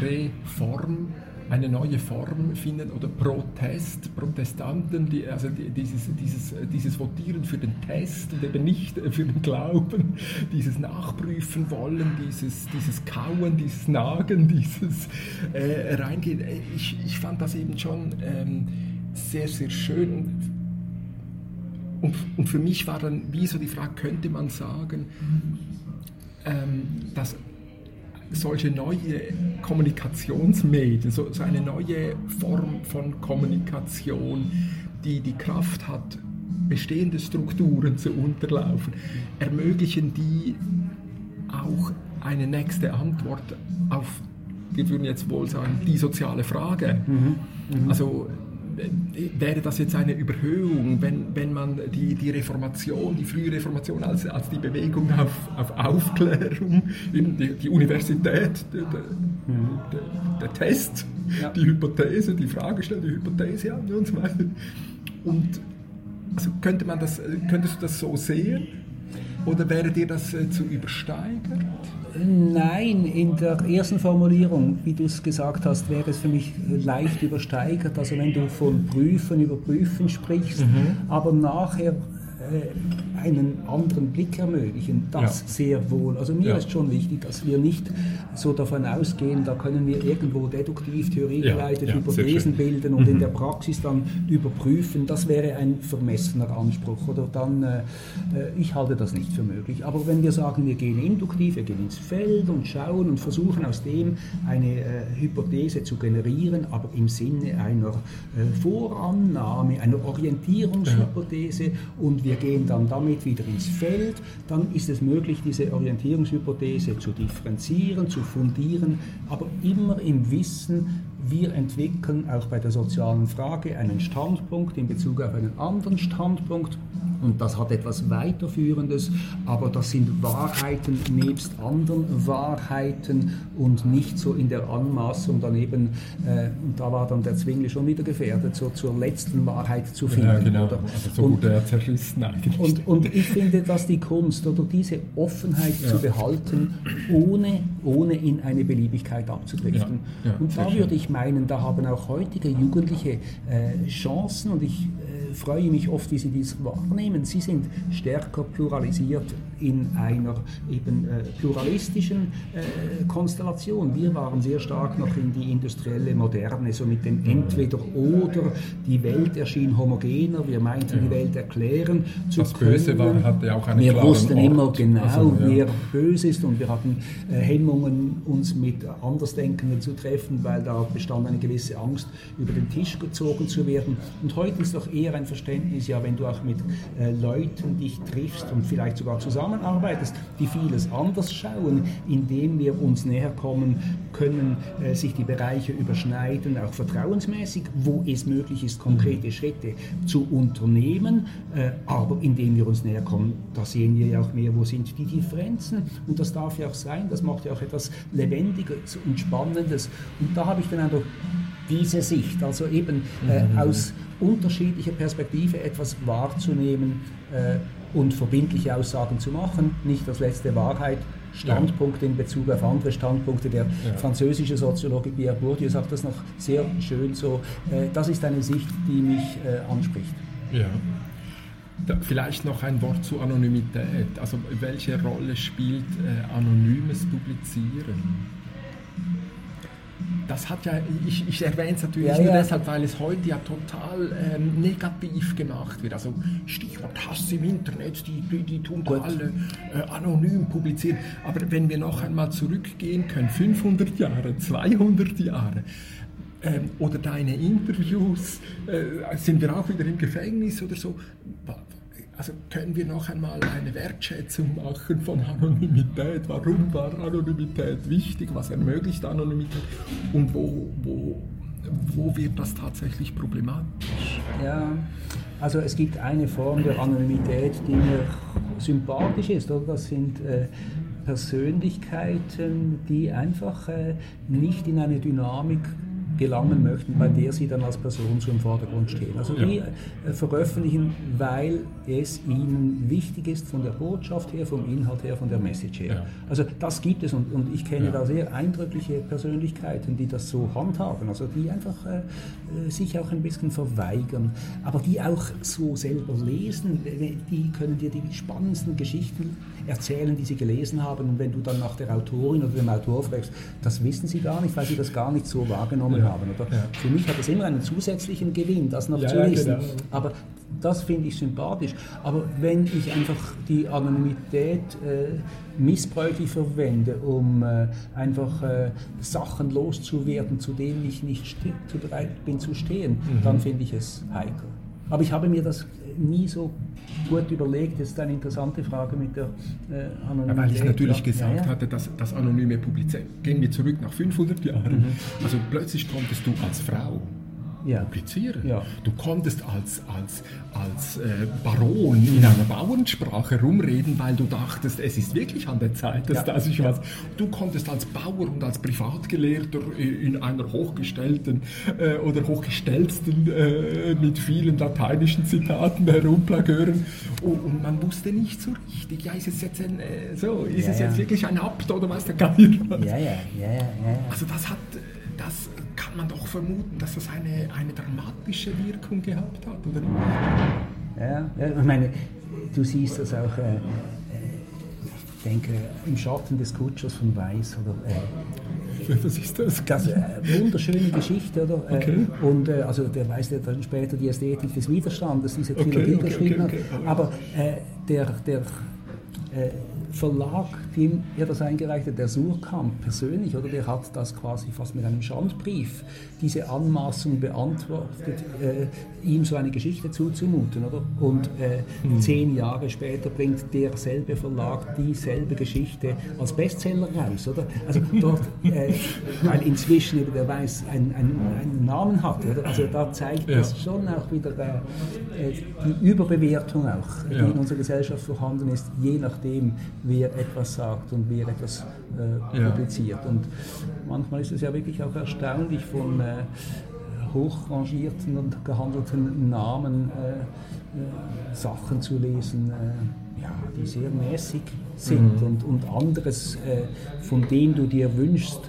Reform, eine neue Form finden oder Protest, Protestanten, die, also dieses, dieses, dieses Votieren für den Test und eben nicht für den Glauben, dieses Nachprüfen wollen, dieses, dieses Kauen, dieses Nagen, [LAUGHS] dieses äh, Reingehen. Ich, ich fand das eben schon ähm, sehr, sehr schön. Und, und für mich war dann wie so die Frage, könnte man sagen, ähm, dass solche neue Kommunikationsmedien, so, so eine neue Form von Kommunikation, die die Kraft hat, bestehende Strukturen zu unterlaufen, ermöglichen die auch eine nächste Antwort auf, wir würden jetzt wohl sagen, die soziale Frage. Mhm. Mhm. Also wäre das jetzt eine Überhöhung, wenn, wenn man die, die Reformation, die frühe Reformation als, als die Bewegung auf, auf Aufklärung, die, die Universität, der, der, der Test, ja. die Hypothese, die Fragestellung, die Hypothese an und so weiter. Und also könnte man das, könntest du das so sehen? Oder wäre dir das äh, zu übersteigert? Nein, in der ersten Formulierung, wie du es gesagt hast, wäre es für mich leicht übersteigert. Also wenn du von Prüfen, Überprüfen sprichst, mhm. aber nachher äh, einen anderen Blick ermöglichen. Das ja. sehr wohl. Also mir ja. ist schon wichtig, dass wir nicht so davon ausgehen, da können wir irgendwo deduktiv, theoriegeleitet ja. Hypothesen bilden und mhm. in der Praxis dann überprüfen. Das wäre ein vermessener Anspruch. Oder dann, äh, äh, ich halte das nicht für möglich. Aber wenn wir sagen, wir gehen induktiv, wir gehen ins Feld und schauen und versuchen aus dem eine äh, Hypothese zu generieren, aber im Sinne einer äh, Vorannahme, einer Orientierungshypothese und wir gehen dann damit wieder ins Feld, dann ist es möglich, diese Orientierungshypothese zu differenzieren, zu fundieren, aber immer im Wissen, wir entwickeln auch bei der sozialen Frage einen Standpunkt in Bezug auf einen anderen Standpunkt und das hat etwas Weiterführendes, aber das sind Wahrheiten nebst anderen Wahrheiten und nicht so in der Anmaßung daneben, äh, und da war dann der Zwingli schon wieder gefährdet, so zur letzten Wahrheit zu finden. Ja, genau, oder? Also so und, er zerrissen eigentlich. Und, und ich finde, dass die Kunst oder diese Offenheit ja. zu behalten, ohne, ohne in eine Beliebigkeit abzudriften. Ja, und da würde ich meinen, da haben auch heutige Jugendliche äh, Chancen und ich äh, freue mich oft, wie Sie dies wahrnehmen. Sie sind stärker pluralisiert in einer eben äh, pluralistischen äh, Konstellation. Wir waren sehr stark noch in die industrielle Moderne, so mit dem Entweder-Oder. Die Welt erschien homogener, wir meinten die Welt erklären zu Das können. Böse war, hatte auch einen Wir wussten Ort. immer genau, Also, ja. wer böse ist und wir hatten äh, Hemmungen, uns mit Andersdenkenden zu treffen, weil da bestand eine gewisse Angst, über den Tisch gezogen zu werden. Und heute ist doch eher ein Verständnis, ja, wenn du auch mit äh, Leuten dich triffst und vielleicht sogar zusammenarbeitest, die vieles anders schauen, indem wir uns näher kommen, können äh, sich die Bereiche überschneiden, auch vertrauensmäßig, wo es möglich ist, konkrete Schritte zu unternehmen, äh, aber indem wir uns näher kommen, da sehen wir ja auch mehr, wo sind die Differenzen. Und das darf ja auch sein, das macht ja auch etwas Lebendiges und Spannendes. Und da habe ich den Eindruck, diese Sicht, also eben äh, aus unterschiedlicher Perspektive etwas wahrzunehmen äh, und verbindliche Aussagen zu machen, nicht als letzte Wahrheit, Standpunkte in Bezug auf andere Standpunkte. Der französische Soziologe Pierre Bourdieu sagt das noch sehr schön so. Äh, das ist eine Sicht, die mich äh, anspricht. Ja. Da, vielleicht noch ein Wort zur Anonymität. Also welche Rolle spielt äh, anonymes Publizieren? Das hat ja, ich, ich erwähne es natürlich Ja, nur ja. deshalb, weil es heute ja total ähm, negativ gemacht wird. Also Stichwort Hass im Internet, die, die, die tun da alle äh, anonym publizieren. Aber wenn wir noch einmal zurückgehen können, 500 Jahre, 200 Jahre, ähm, oder deine Interviews, äh, sind wir auch wieder im Gefängnis oder so. Also können wir noch einmal eine Wertschätzung machen von Anonymität? Warum war Anonymität wichtig? Was ermöglicht Anonymität? Und wo, wo, wo wird das tatsächlich problematisch? Ja, also es gibt eine Form der Anonymität, die mir sympathisch ist. Oder? Das sind äh, Persönlichkeiten, die einfach äh, nicht in eine Dynamik gelangen möchten, bei der sie dann als Person so im Vordergrund stehen. Also die äh, veröffentlichen, weil es ihnen wichtig ist von der Botschaft her, vom Inhalt her, von der Message her. Ja. Also das gibt es und, und ich kenne Ja. da sehr eindrückliche Persönlichkeiten, die das so handhaben, also die einfach äh, äh, sich auch ein bisschen verweigern, aber die auch so selber lesen, die können dir die spannendsten Geschichten erzählen, die sie gelesen haben und wenn du dann nach der Autorin oder dem Autor fragst, das wissen sie gar nicht, weil sie das gar nicht so wahrgenommen Ja. haben. Oder? Ja. Für mich hat es immer einen zusätzlichen Gewinn, das noch Ja, zu wissen. genau. Aber das finde ich sympathisch. Aber wenn ich einfach die Anonymität äh, missbräuchlich verwende, um äh, einfach äh, Sachen loszuwerden, zu denen ich nicht bereit bin zu stehen, Mhm. dann finde ich es heikel. Aber ich habe mir das nie so gut überlegt. Das ist eine interessante Frage mit der äh, Anonymität. Weil ich natürlich Ja, gesagt ja, ja. hatte, dass das anonyme Publizieren. Gehen wir zurück nach 500 Jahren. Mhm. Also plötzlich konntest du als Frau Ja. publizieren. Ja. Du konntest als, als, als äh, Baron in einer Bauernsprache rumreden, weil du dachtest, es ist wirklich an der Zeit, dass Ja. da sich was. Du konntest als Bauer und als Privatgelehrter in einer hochgestellten äh, oder hochgestellten äh, mit vielen lateinischen Zitaten herumplagören und, und man wusste nicht so richtig, ja, ist es jetzt ein, äh, so, ist es jetzt wirklich ein Abt oder was der Geier? Ja, ja, ja, ja, ja. Also das hat, das kann man doch vermuten, dass das eine, eine dramatische Wirkung gehabt hat, oder nicht? Ja, ja, ich meine, du siehst das auch, äh, äh, ich denke, im Schatten des Kutschers von Weiß oder äh, [LAUGHS] Was ist das? das äh, wunderschöne Geschichte, oder? Äh, Okay. Und äh, also der Weiß, der dann später die Ästhetik des Widerstandes, diese Trilogie okay, geschrieben okay, okay. hat. Aber äh, der, der äh, Verlag, dem er das eingereicht hat, der Surkamp persönlich, oder der hat das quasi fast mit einem Schandbrief, diese Anmaßung beantwortet, äh, ihm so eine Geschichte zuzumuten, oder? Und äh, Hm. zehn Jahre später bringt derselbe Verlag dieselbe Geschichte als Bestseller raus, oder? Also dort, äh, weil inzwischen eben der Weiß einen, einen, einen Namen hat, oder? Also da zeigt Ja. es schon auch wieder äh, äh, die Überbewertung auch, die Ja. in unserer Gesellschaft vorhanden ist, je nachdem, wer etwas sagt und wer etwas äh, Ja. publiziert. Und manchmal ist es ja wirklich auch erstaunlich von äh, hochrangierten und gehandelten Namen äh, äh, Sachen zu lesen, äh, ja, die sehr mäßig sind Mhm. und, und anderes, äh, von dem du dir wünschst,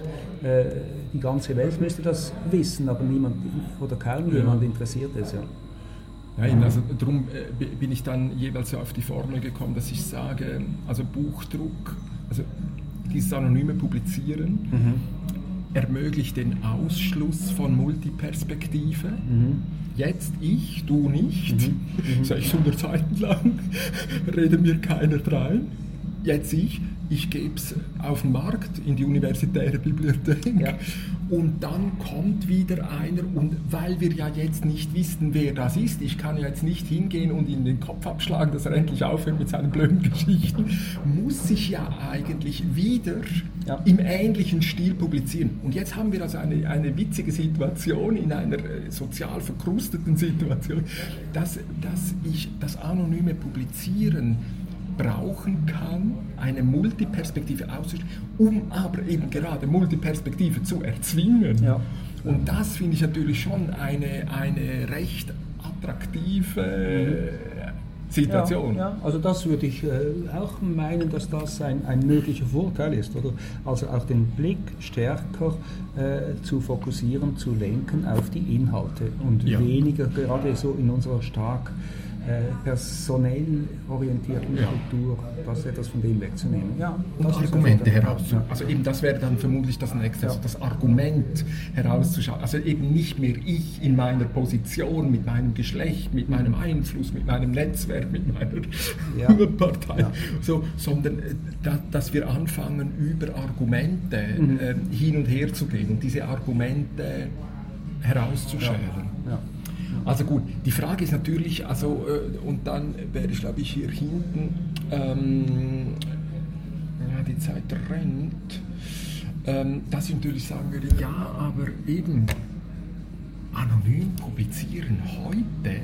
die ganze Welt müsste das wissen, aber niemand oder kaum jemand interessiert es. Ja. Eben, also darum bin ich dann jeweils so auf die Formel gekommen, dass ich sage, also Buchdruck, also dieses anonyme Publizieren mhm. ermöglicht den Ausschluss von Multiperspektive. Mhm. Jetzt ich, du nicht, mhm. 600 mhm. Seiten lang, [LAUGHS] rede mir keiner rein. Jetzt ich, ich gebe es auf den Markt in die universitäre Bibliothek ja. Und dann kommt wieder einer und weil wir ja jetzt nicht wissen, wer das ist, ich kann ja jetzt nicht hingehen und ihm den Kopf abschlagen, dass er endlich aufhört mit seinen blöden Geschichten, muss ich ja eigentlich wieder ja. im ähnlichen Stil publizieren. Und jetzt haben wir also eine, eine witzige Situation in einer äh, sozial verkrusteten Situation, dass, dass ich das anonyme Publizieren brauchen kann, eine Multiperspektive auszustellen, um aber eben gerade Multiperspektive zu erzwingen. Ja. Und das finde ich natürlich schon eine, eine recht attraktive Situation. Ja, ja, also das würde ich äh, auch meinen, dass das ein, ein möglicher Vorteil ist. Oder? Also auch den Blick stärker äh, zu fokussieren, zu lenken auf die Inhalte und ja. weniger gerade so in unserer stark personell orientierten ja. Kultur, das etwas von dem wegzunehmen. Ja, und Argumente herauszuschalten. Also eben das wäre dann vermutlich das nächste, ja. also das Argument herauszuschauen. Also eben nicht mehr ich in meiner Position, mit meinem Geschlecht, mit meinem Einfluss, mit meinem Netzwerk, mit meiner ja. [LAUGHS] Partei, ja. So, sondern äh, da, dass wir anfangen, über Argumente mhm. äh, hin und her zu gehen und diese Argumente herauszustellen. Also gut, die Frage ist natürlich, also, äh, und dann wäre ich glaube ich hier hinten, ähm, ja, die Zeit rennt, ähm, dass ich natürlich sagen würde, ja, aber eben anonym publizieren heute,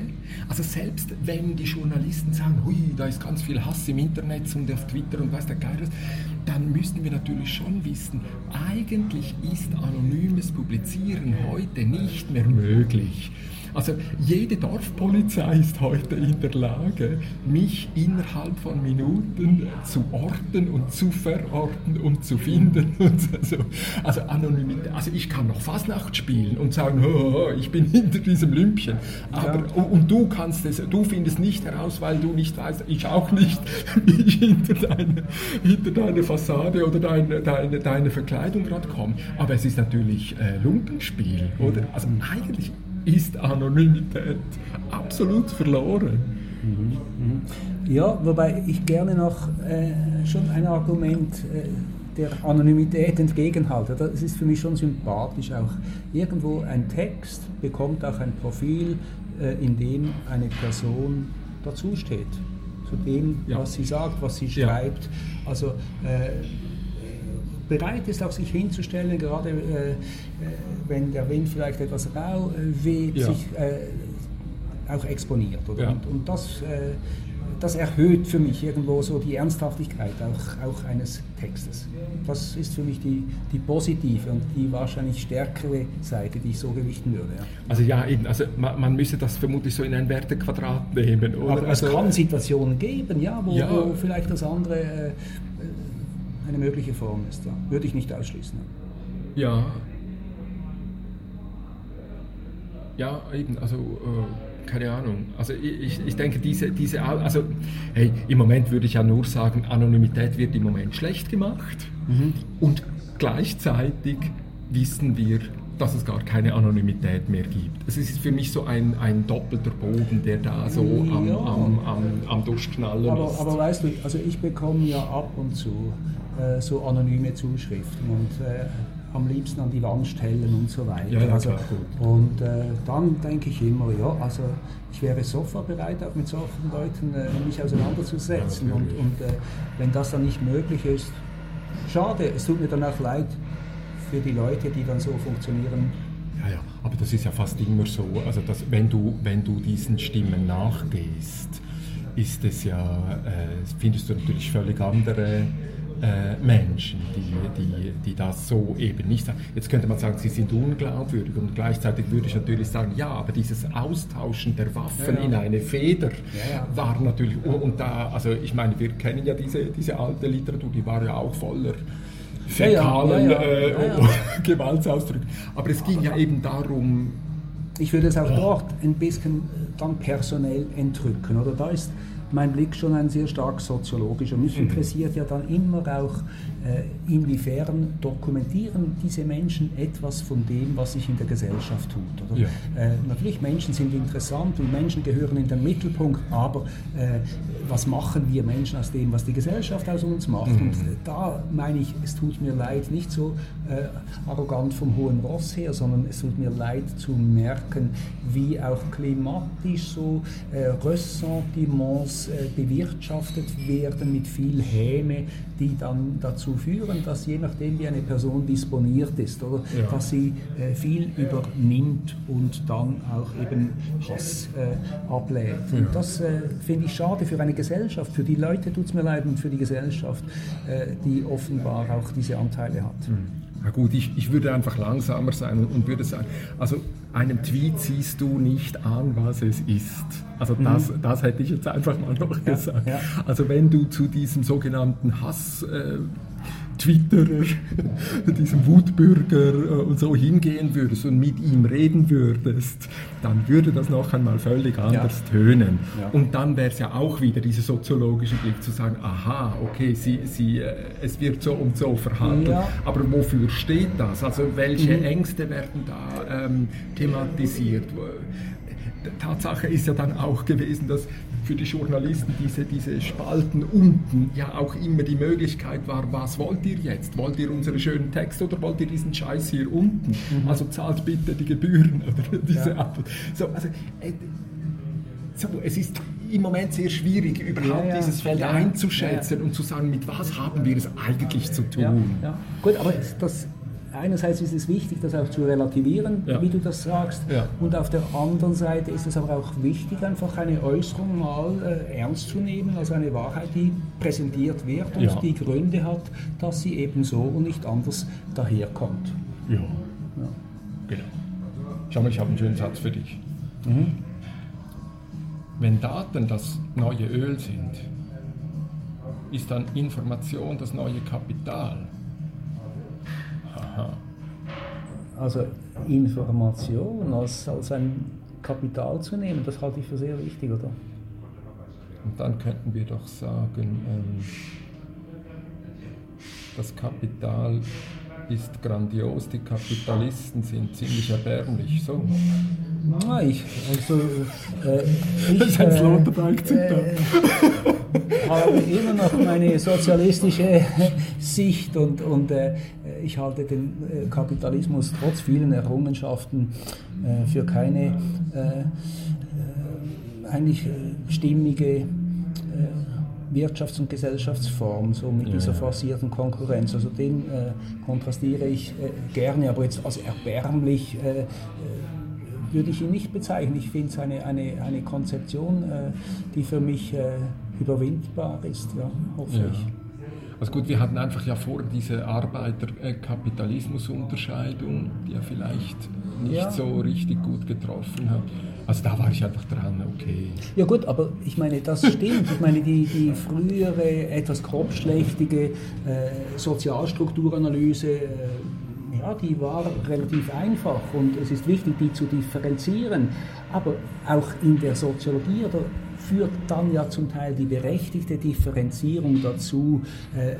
also selbst wenn die Journalisten sagen, hui, da ist ganz viel Hass im Internet und auf Twitter und weiß der Geier dann müssten wir natürlich schon wissen, eigentlich ist anonymes Publizieren heute nicht mehr möglich. Also jede Dorfpolizei ist heute in der Lage, mich innerhalb von Minuten zu orten und zu verorten und zu finden. [LAUGHS] Und so. Also Anonymität. Also ich kann noch Fasnacht spielen und sagen, oh, ich bin [LAUGHS] hinter diesem Lümpchen. Aber, ja. und du kannst es, du findest nicht heraus, weil du nicht weißt, ich auch nicht, [LAUGHS] wie ich hinter deine, hinter deine Fassade oder deine, deine, deine Verkleidung gerade komme. Aber es ist natürlich äh, Lumpenspiel, oder? Also eigentlich ist Anonymität absolut verloren. Mhm, mhm. Ja, wobei ich gerne noch äh, schon ein Argument äh, der Anonymität entgegenhalte. Das ist für mich schon sympathisch. Auch irgendwo ein Text bekommt auch ein Profil, äh, in dem eine Person dazusteht. Zu dem, ja. was sie sagt, was sie schreibt. Ja. Also äh, bereit ist, auch sich hinzustellen, gerade äh, äh, wenn der Wind vielleicht etwas rau äh, weht, ja. sich äh, auch exponiert. Oder? Ja. Und, und das, äh, das erhöht für mich irgendwo so die Ernsthaftigkeit auch, auch eines Textes. Das ist für mich die, die positive und die wahrscheinlich stärkere Seite, die ich so gewichten würde. Ja. Also ja, eben, also man, man, müsste das vermutlich so in ein Wertequadrat nehmen. Oder? Aber es also, kann Situationen geben, ja, wo, ja. wo vielleicht das andere äh, eine mögliche Form ist. Ja. Würde ich nicht ausschließen. Ja. Ja, eben, also äh, keine Ahnung. Also ich, ich denke, diese, diese, also hey, im Moment würde ich ja nur sagen, Anonymität wird im Moment schlecht gemacht mhm. und gleichzeitig wissen wir, dass es gar keine Anonymität mehr gibt. Es ist für mich so ein, ein doppelter Boden, der da so am, ja. am, am, am Durchknallen aber, ist. Aber weißt du, also ich bekomme ja ab und zu äh, so anonyme Zuschriften und äh, am liebsten an die Wand stellen und so weiter. Ja, ja, also, und äh, dann denke ich immer, ja, also ich wäre sofort bereit, auch mit solchen Leuten äh, mich auseinanderzusetzen. Ja, und, und äh, wenn das dann nicht möglich ist, schade, es tut mir dann auch leid für die Leute, die dann so funktionieren. Ja, ja, aber das ist ja fast immer so. Also, dass, wenn, du, wenn du diesen Stimmen nachgehst, ist es ja, äh, findest du natürlich völlig andere äh, Menschen, die, die, die das so eben nicht sagen. Jetzt könnte man sagen, sie sind unglaubwürdig und gleichzeitig würde ich natürlich sagen, ja, aber dieses Austauschen der Waffen ja, ja. in eine Feder ja, war natürlich, und da, also ich meine, wir kennen ja diese, diese alte Literatur, die war ja auch voller fäkalen äh, [LAUGHS] Gewaltsausdrücke. Aber es ging ja eben darum, ich würde es auch dort ein bisschen dann personell entrücken. Oder da ist mein Blick schon ein sehr stark soziologischer. Mich mhm. interessiert ja dann immer auch, inwiefern dokumentieren diese Menschen etwas von dem, was sich in der Gesellschaft tut. Ja. Äh, natürlich, Menschen sind interessant und Menschen gehören in den Mittelpunkt, aber äh, was machen wir Menschen aus dem, was die Gesellschaft aus uns macht? Mhm. Und da meine ich, es tut mir leid, nicht so äh, arrogant vom hohen Ross her, sondern es tut mir leid zu merken, wie auch klimatisch so äh, Ressentiments äh, bewirtschaftet werden mit viel Häme, die dann dazu führen, dass je nachdem, wie eine Person disponiert ist, oder, ja. dass sie äh, viel übernimmt und dann auch eben Hass äh, ablädt. Und das äh, finde ich schade für eine Gesellschaft, für die Leute tut es mir leid und für die Gesellschaft, äh, die offenbar auch diese Anteile hat. Mhm. Na gut, ich, ich würde einfach langsamer sein und würde sagen, also einem Tweet siehst du nicht an, was es ist. Also das, mhm. das hätte ich jetzt einfach mal noch gesagt. Ja, ja. Also wenn du zu diesem sogenannten Hass... Äh, Twitterer, [LAUGHS] diesem Wutbürger äh, und so hingehen würdest und mit ihm reden würdest, dann würde das noch einmal völlig anders ja. tönen. Ja. Und dann wäre es ja auch wieder dieser soziologische Blick zu sagen, aha, okay, sie, sie, äh, es wird so und so verhandelt, ja. aber wofür steht das? Also welche mhm. Ängste werden da ähm, thematisiert? Tatsache ist ja dann auch gewesen, dass für die Journalisten diese, diese Spalten unten ja auch immer die Möglichkeit war, was wollt ihr jetzt? Wollt ihr unsere schönen Texte oder wollt ihr diesen Scheiß hier unten? Mhm. Also zahlt bitte die Gebühren [LAUGHS] oder diese ja. So, also, äh, so, es ist im Moment sehr schwierig, überhaupt ja, ja. dieses Feld einzuschätzen und zu sagen, mit was haben wir es eigentlich zu tun. Gut, aber das einerseits ist es wichtig, das auch zu relativieren, ja. wie du das sagst, ja. und auf der anderen Seite ist es aber auch wichtig, einfach eine Äußerung mal äh, ernst zu nehmen, also eine Wahrheit, die präsentiert wird und ja. die Gründe hat, dass sie eben so und nicht anders daherkommt. Ja. Genau. Schau mal, ich habe einen schönen Satz für dich. Mhm. Wenn Daten das neue Öl sind, ist dann Information das neue Kapital. Aha. Also Information als, als ein Kapital zu nehmen, das halte ich für sehr wichtig, oder? Und dann könnten wir doch sagen, ähm, das Kapital ist grandios, die Kapitalisten sind ziemlich erbärmlich. So. Nein, ich, also, äh, [LAUGHS] ich, das ist ein Sloterdijk-Zitat. Äh, [LAUGHS] habe immer noch meine sozialistische [LAUGHS] Sicht und, und äh, ich halte den äh, Kapitalismus trotz vielen Errungenschaften äh, für keine äh, eigentlich stimmige Wirtschafts- und Gesellschaftsform, so mit ja. dieser forcierten Konkurrenz. Also den äh, kontrastiere ich äh, gerne, aber jetzt als erbärmlich äh, würde ich ihn nicht bezeichnen. Ich finde es eine, eine, eine Konzeption, die für mich überwindbar ist, ja, hoffe ja. ich. Also gut, wir hatten einfach ja vor diese Arbeiter-Kapitalismus-Unterscheidung, die ja vielleicht nicht ja. so richtig gut getroffen hat. Also da war ich einfach dran, okay. Ja gut, aber ich meine, das stimmt. Ich meine, die, die frühere, etwas grobschlächtige äh, Sozialstrukturanalyse, äh, ja, die war relativ einfach und es ist wichtig, die zu differenzieren. Aber auch in der Soziologie oder führt dann ja zum Teil die berechtigte Differenzierung dazu, äh,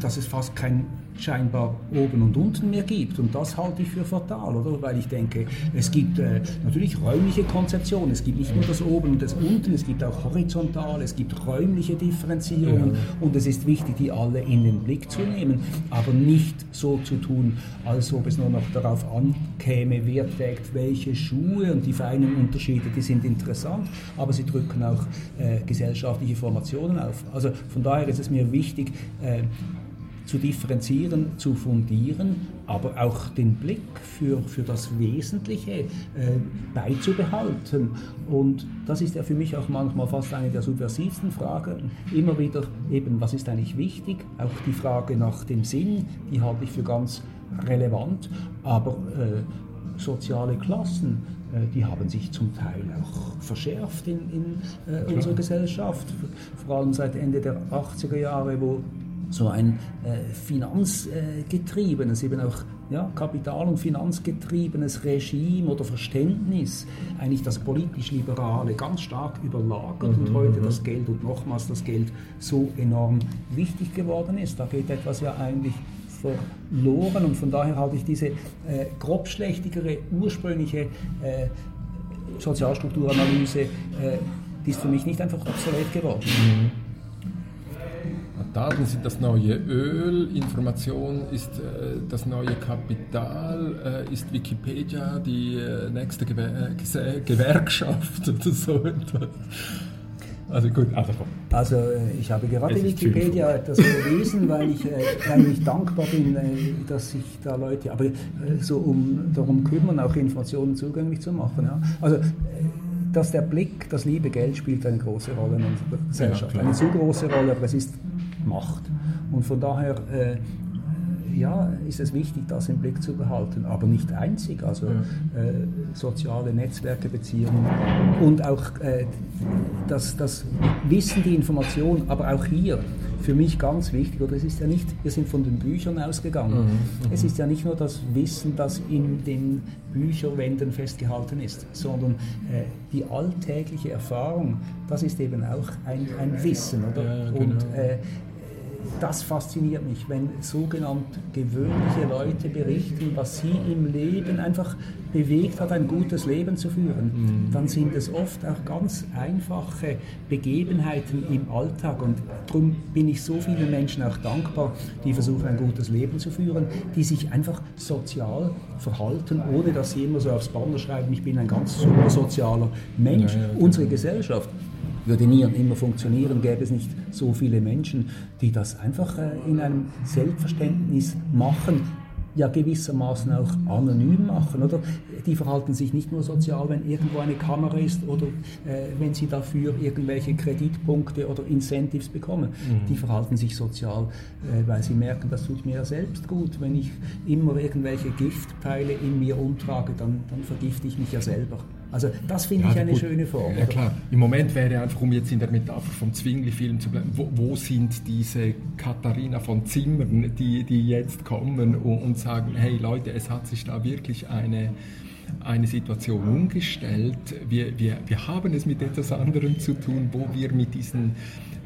dass es fast kein scheinbar oben und unten mehr gibt. Und das halte ich für fatal, oder? Weil ich denke, es gibt äh, natürlich räumliche Konzeptionen. Es gibt nicht nur das Oben und das Unten, es gibt auch horizontal, es gibt räumliche Differenzierungen. Und es ist wichtig, die alle in den Blick zu nehmen, aber nicht so zu tun, als ob es nur noch darauf ankäme, wer trägt welche Schuhe und die feinen Unterschiede, die sind interessant, aber sie drücken auch äh, gesellschaftliche Formationen auf. Also von daher ist es mir wichtig, äh, zu differenzieren, zu fundieren, aber auch den Blick für, für das Wesentliche äh, beizubehalten. Und das ist ja für mich auch manchmal fast eine der subversivsten Fragen. Immer wieder eben, was ist eigentlich wichtig? Auch die Frage nach dem Sinn, die halte ich für ganz relevant. Aber äh, soziale Klassen, äh, die haben sich zum Teil auch verschärft in, in äh, unserer Gesellschaft. Vor allem seit Ende der 80er Jahre, wo so ein äh, finanzgetriebenes, eben auch ja, Kapital- und finanzgetriebenes Regime oder Verständnis, eigentlich das politisch-liberale ganz stark überlagert mhm, und heute mhm. das Geld und nochmals das Geld so enorm wichtig geworden ist. Da geht etwas ja eigentlich verloren und von daher halte ich diese äh, grobschlächtigere ursprüngliche äh, Sozialstrukturanalyse, äh, die ist für mich nicht einfach obsolet geworden. Mhm. Daten sind das neue Öl, Information ist äh, das neue Kapital, äh, ist Wikipedia die äh, nächste Gewer Gewerkschaft oder so etwas. Also gut, also komm. Also äh, ich habe gerade Wikipedia etwas gelesen, weil ich äh, eigentlich dankbar bin, äh, dass sich da Leute, aber so um darum kümmern, auch Informationen zugänglich zu machen. Ja. Also dass der Blick, das liebe Geld spielt eine große Rolle in unserer Gesellschaft. Ja, eine zu große Rolle, aber es ist Macht. Und von daher äh, ja, ist es wichtig, das im Blick zu behalten, aber nicht einzig. Also ja. äh, soziale Netzwerke, Beziehungen und auch äh, das, das Wissen, die Information, aber auch hier für mich ganz wichtig, oder es ist ja nicht, wir sind von den Büchern ausgegangen, mhm, mhm. es ist ja nicht nur das Wissen, das in den Bücherwänden festgehalten ist, sondern äh, die alltägliche Erfahrung, das ist eben auch ein, ein Wissen, oder? Ja, genau. Und äh, das fasziniert mich, wenn sogenannt gewöhnliche Leute berichten, was sie im Leben einfach bewegt hat, ein gutes Leben zu führen. Mhm. Dann sind es oft auch ganz einfache Begebenheiten im Alltag und darum bin ich so vielen Menschen auch dankbar, die versuchen, ein gutes Leben zu führen, die sich einfach sozial verhalten, ohne dass sie immer so aufs Banner schreiben, ich bin ein ganz super sozialer Mensch. Ja, ja, Unsere Gesellschaft würde nie und immer funktionieren, gäbe es nicht so viele Menschen, die das einfach äh, in einem Selbstverständnis machen, ja gewissermaßen auch anonym machen, oder? Die verhalten sich nicht nur sozial, wenn irgendwo eine Kamera ist oder äh, wenn sie dafür irgendwelche Kreditpunkte oder Incentives bekommen. Mhm. Die verhalten sich sozial, äh, weil sie merken, das tut mir ja selbst gut. Wenn ich immer irgendwelche Giftteile in mir umtrage, dann, dann vergifte ich mich ja selber. Also das finde ja, ich eine gut. schöne Form. Ja klar, im Moment wäre einfach, um jetzt in der Metapher vom Zwingli-Film zu bleiben, wo, wo, sind diese Katharina von Zimmern, die, die jetzt kommen und, und sagen, hey Leute, es hat sich da wirklich eine eine Situation umgestellt. Wir, wir, wir haben es mit etwas anderem zu tun, wo wir mit diesen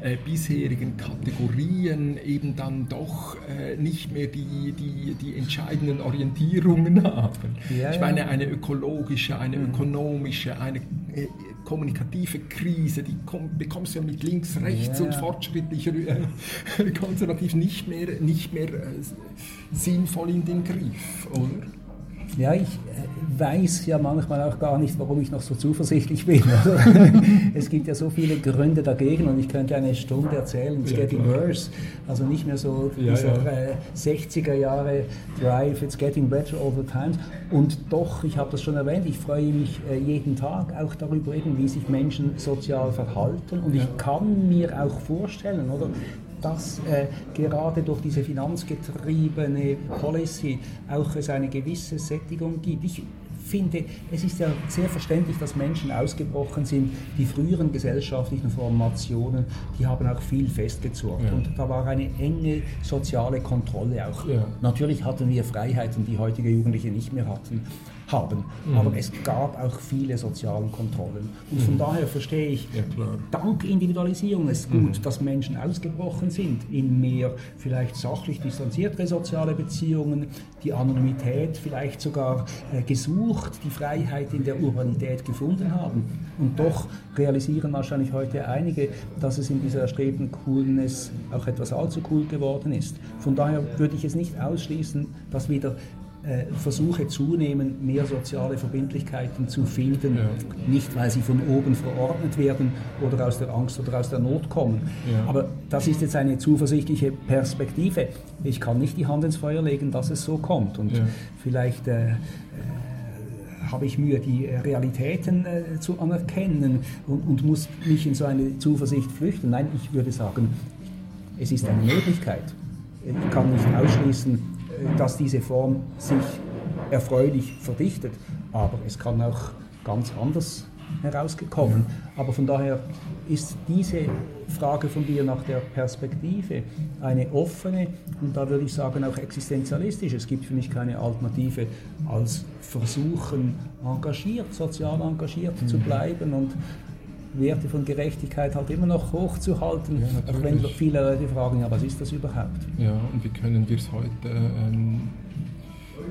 äh, bisherigen Kategorien eben dann doch äh, nicht mehr die, die, die entscheidenden Orientierungen [LAUGHS] haben. Ja, ich meine, eine ökologische, eine mhm. ökonomische, eine äh, kommunikative Krise, die komm, bekommst du ja mit links, rechts ja. und fortschrittlicher äh, [LAUGHS] konservativ nicht mehr, nicht mehr äh, sinnvoll in den Griff, oder? Ja, ich äh, weiß ja manchmal auch gar nicht, warum ich noch so zuversichtlich bin. [LAUGHS] es gibt ja so viele Gründe dagegen und ich könnte eine Stunde erzählen, it's ja, getting klar. worse. Also nicht mehr so ja, dieser ja. Äh, 60er Jahre Drive, it's getting better all the time. Und doch, ich habe das schon erwähnt, ich freue mich äh, jeden Tag auch darüber, eben, wie sich Menschen sozial verhalten. Und ich kann mir auch vorstellen, oder, dass äh, gerade durch diese finanzgetriebene Policy auch es eine gewisse Sättigung gibt. Ich finde, es ist ja sehr verständlich, dass Menschen ausgebrochen sind. Die früheren gesellschaftlichen Formationen, die haben auch viel festgezurrt. Ja. Und da war eine enge soziale Kontrolle auch. Ja. Natürlich hatten wir Freiheiten, die heutige Jugendliche nicht mehr hatten haben. Mhm. Aber es gab auch viele soziale Kontrollen. Und von mhm. daher verstehe ich, ja, dank Individualisierung ist gut, mhm. dass Menschen ausgebrochen sind in mehr vielleicht sachlich distanziertere soziale Beziehungen, die Anonymität vielleicht sogar äh, gesucht, die Freiheit in der Urbanität gefunden haben. Und doch realisieren wahrscheinlich heute einige, dass es in dieser erstrebten Coolness auch etwas allzu cool geworden ist. Von daher würde ich es nicht ausschließen, dass wieder Versuche zunehmen, mehr soziale Verbindlichkeiten zu finden, ja. nicht weil sie von oben verordnet werden oder aus der Angst oder aus der Not kommen. Ja. Aber das ist jetzt eine zuversichtliche Perspektive. Ich kann nicht die Hand ins Feuer legen, dass es so kommt. Und ja. vielleicht äh, äh, habe ich Mühe, die Realitäten äh, zu anerkennen und, und muss mich in so eine Zuversicht flüchten. Nein, ich würde sagen, es ist eine Möglichkeit. Ich kann nicht ausschließen, dass diese Form sich erfreulich verdichtet. Aber es kann auch ganz anders herausgekommen. Aber von daher ist diese Frage von dir nach der Perspektive eine offene und da würde ich sagen auch existenzialistisch. Es gibt für mich keine Alternative als versuchen, engagiert, sozial engagiert mhm. zu bleiben und Werte von Gerechtigkeit halt immer noch hochzuhalten, ja, auch wenn viele Leute fragen, ja, was ist das überhaupt? Ja, und wie können wir es heute ähm,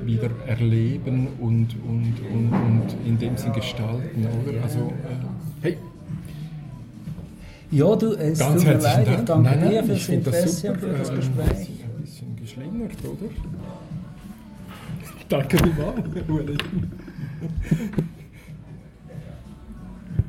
wieder erleben und, und, und, und in dem Sinn gestalten, oder? Also, äh, hey! Ja, du, es Ganz tut mir leid, ich danke nein, dir fürs Interesse und für das ähm, Gespräch. Ein bisschen geschlingert, oder? Danke vielmals,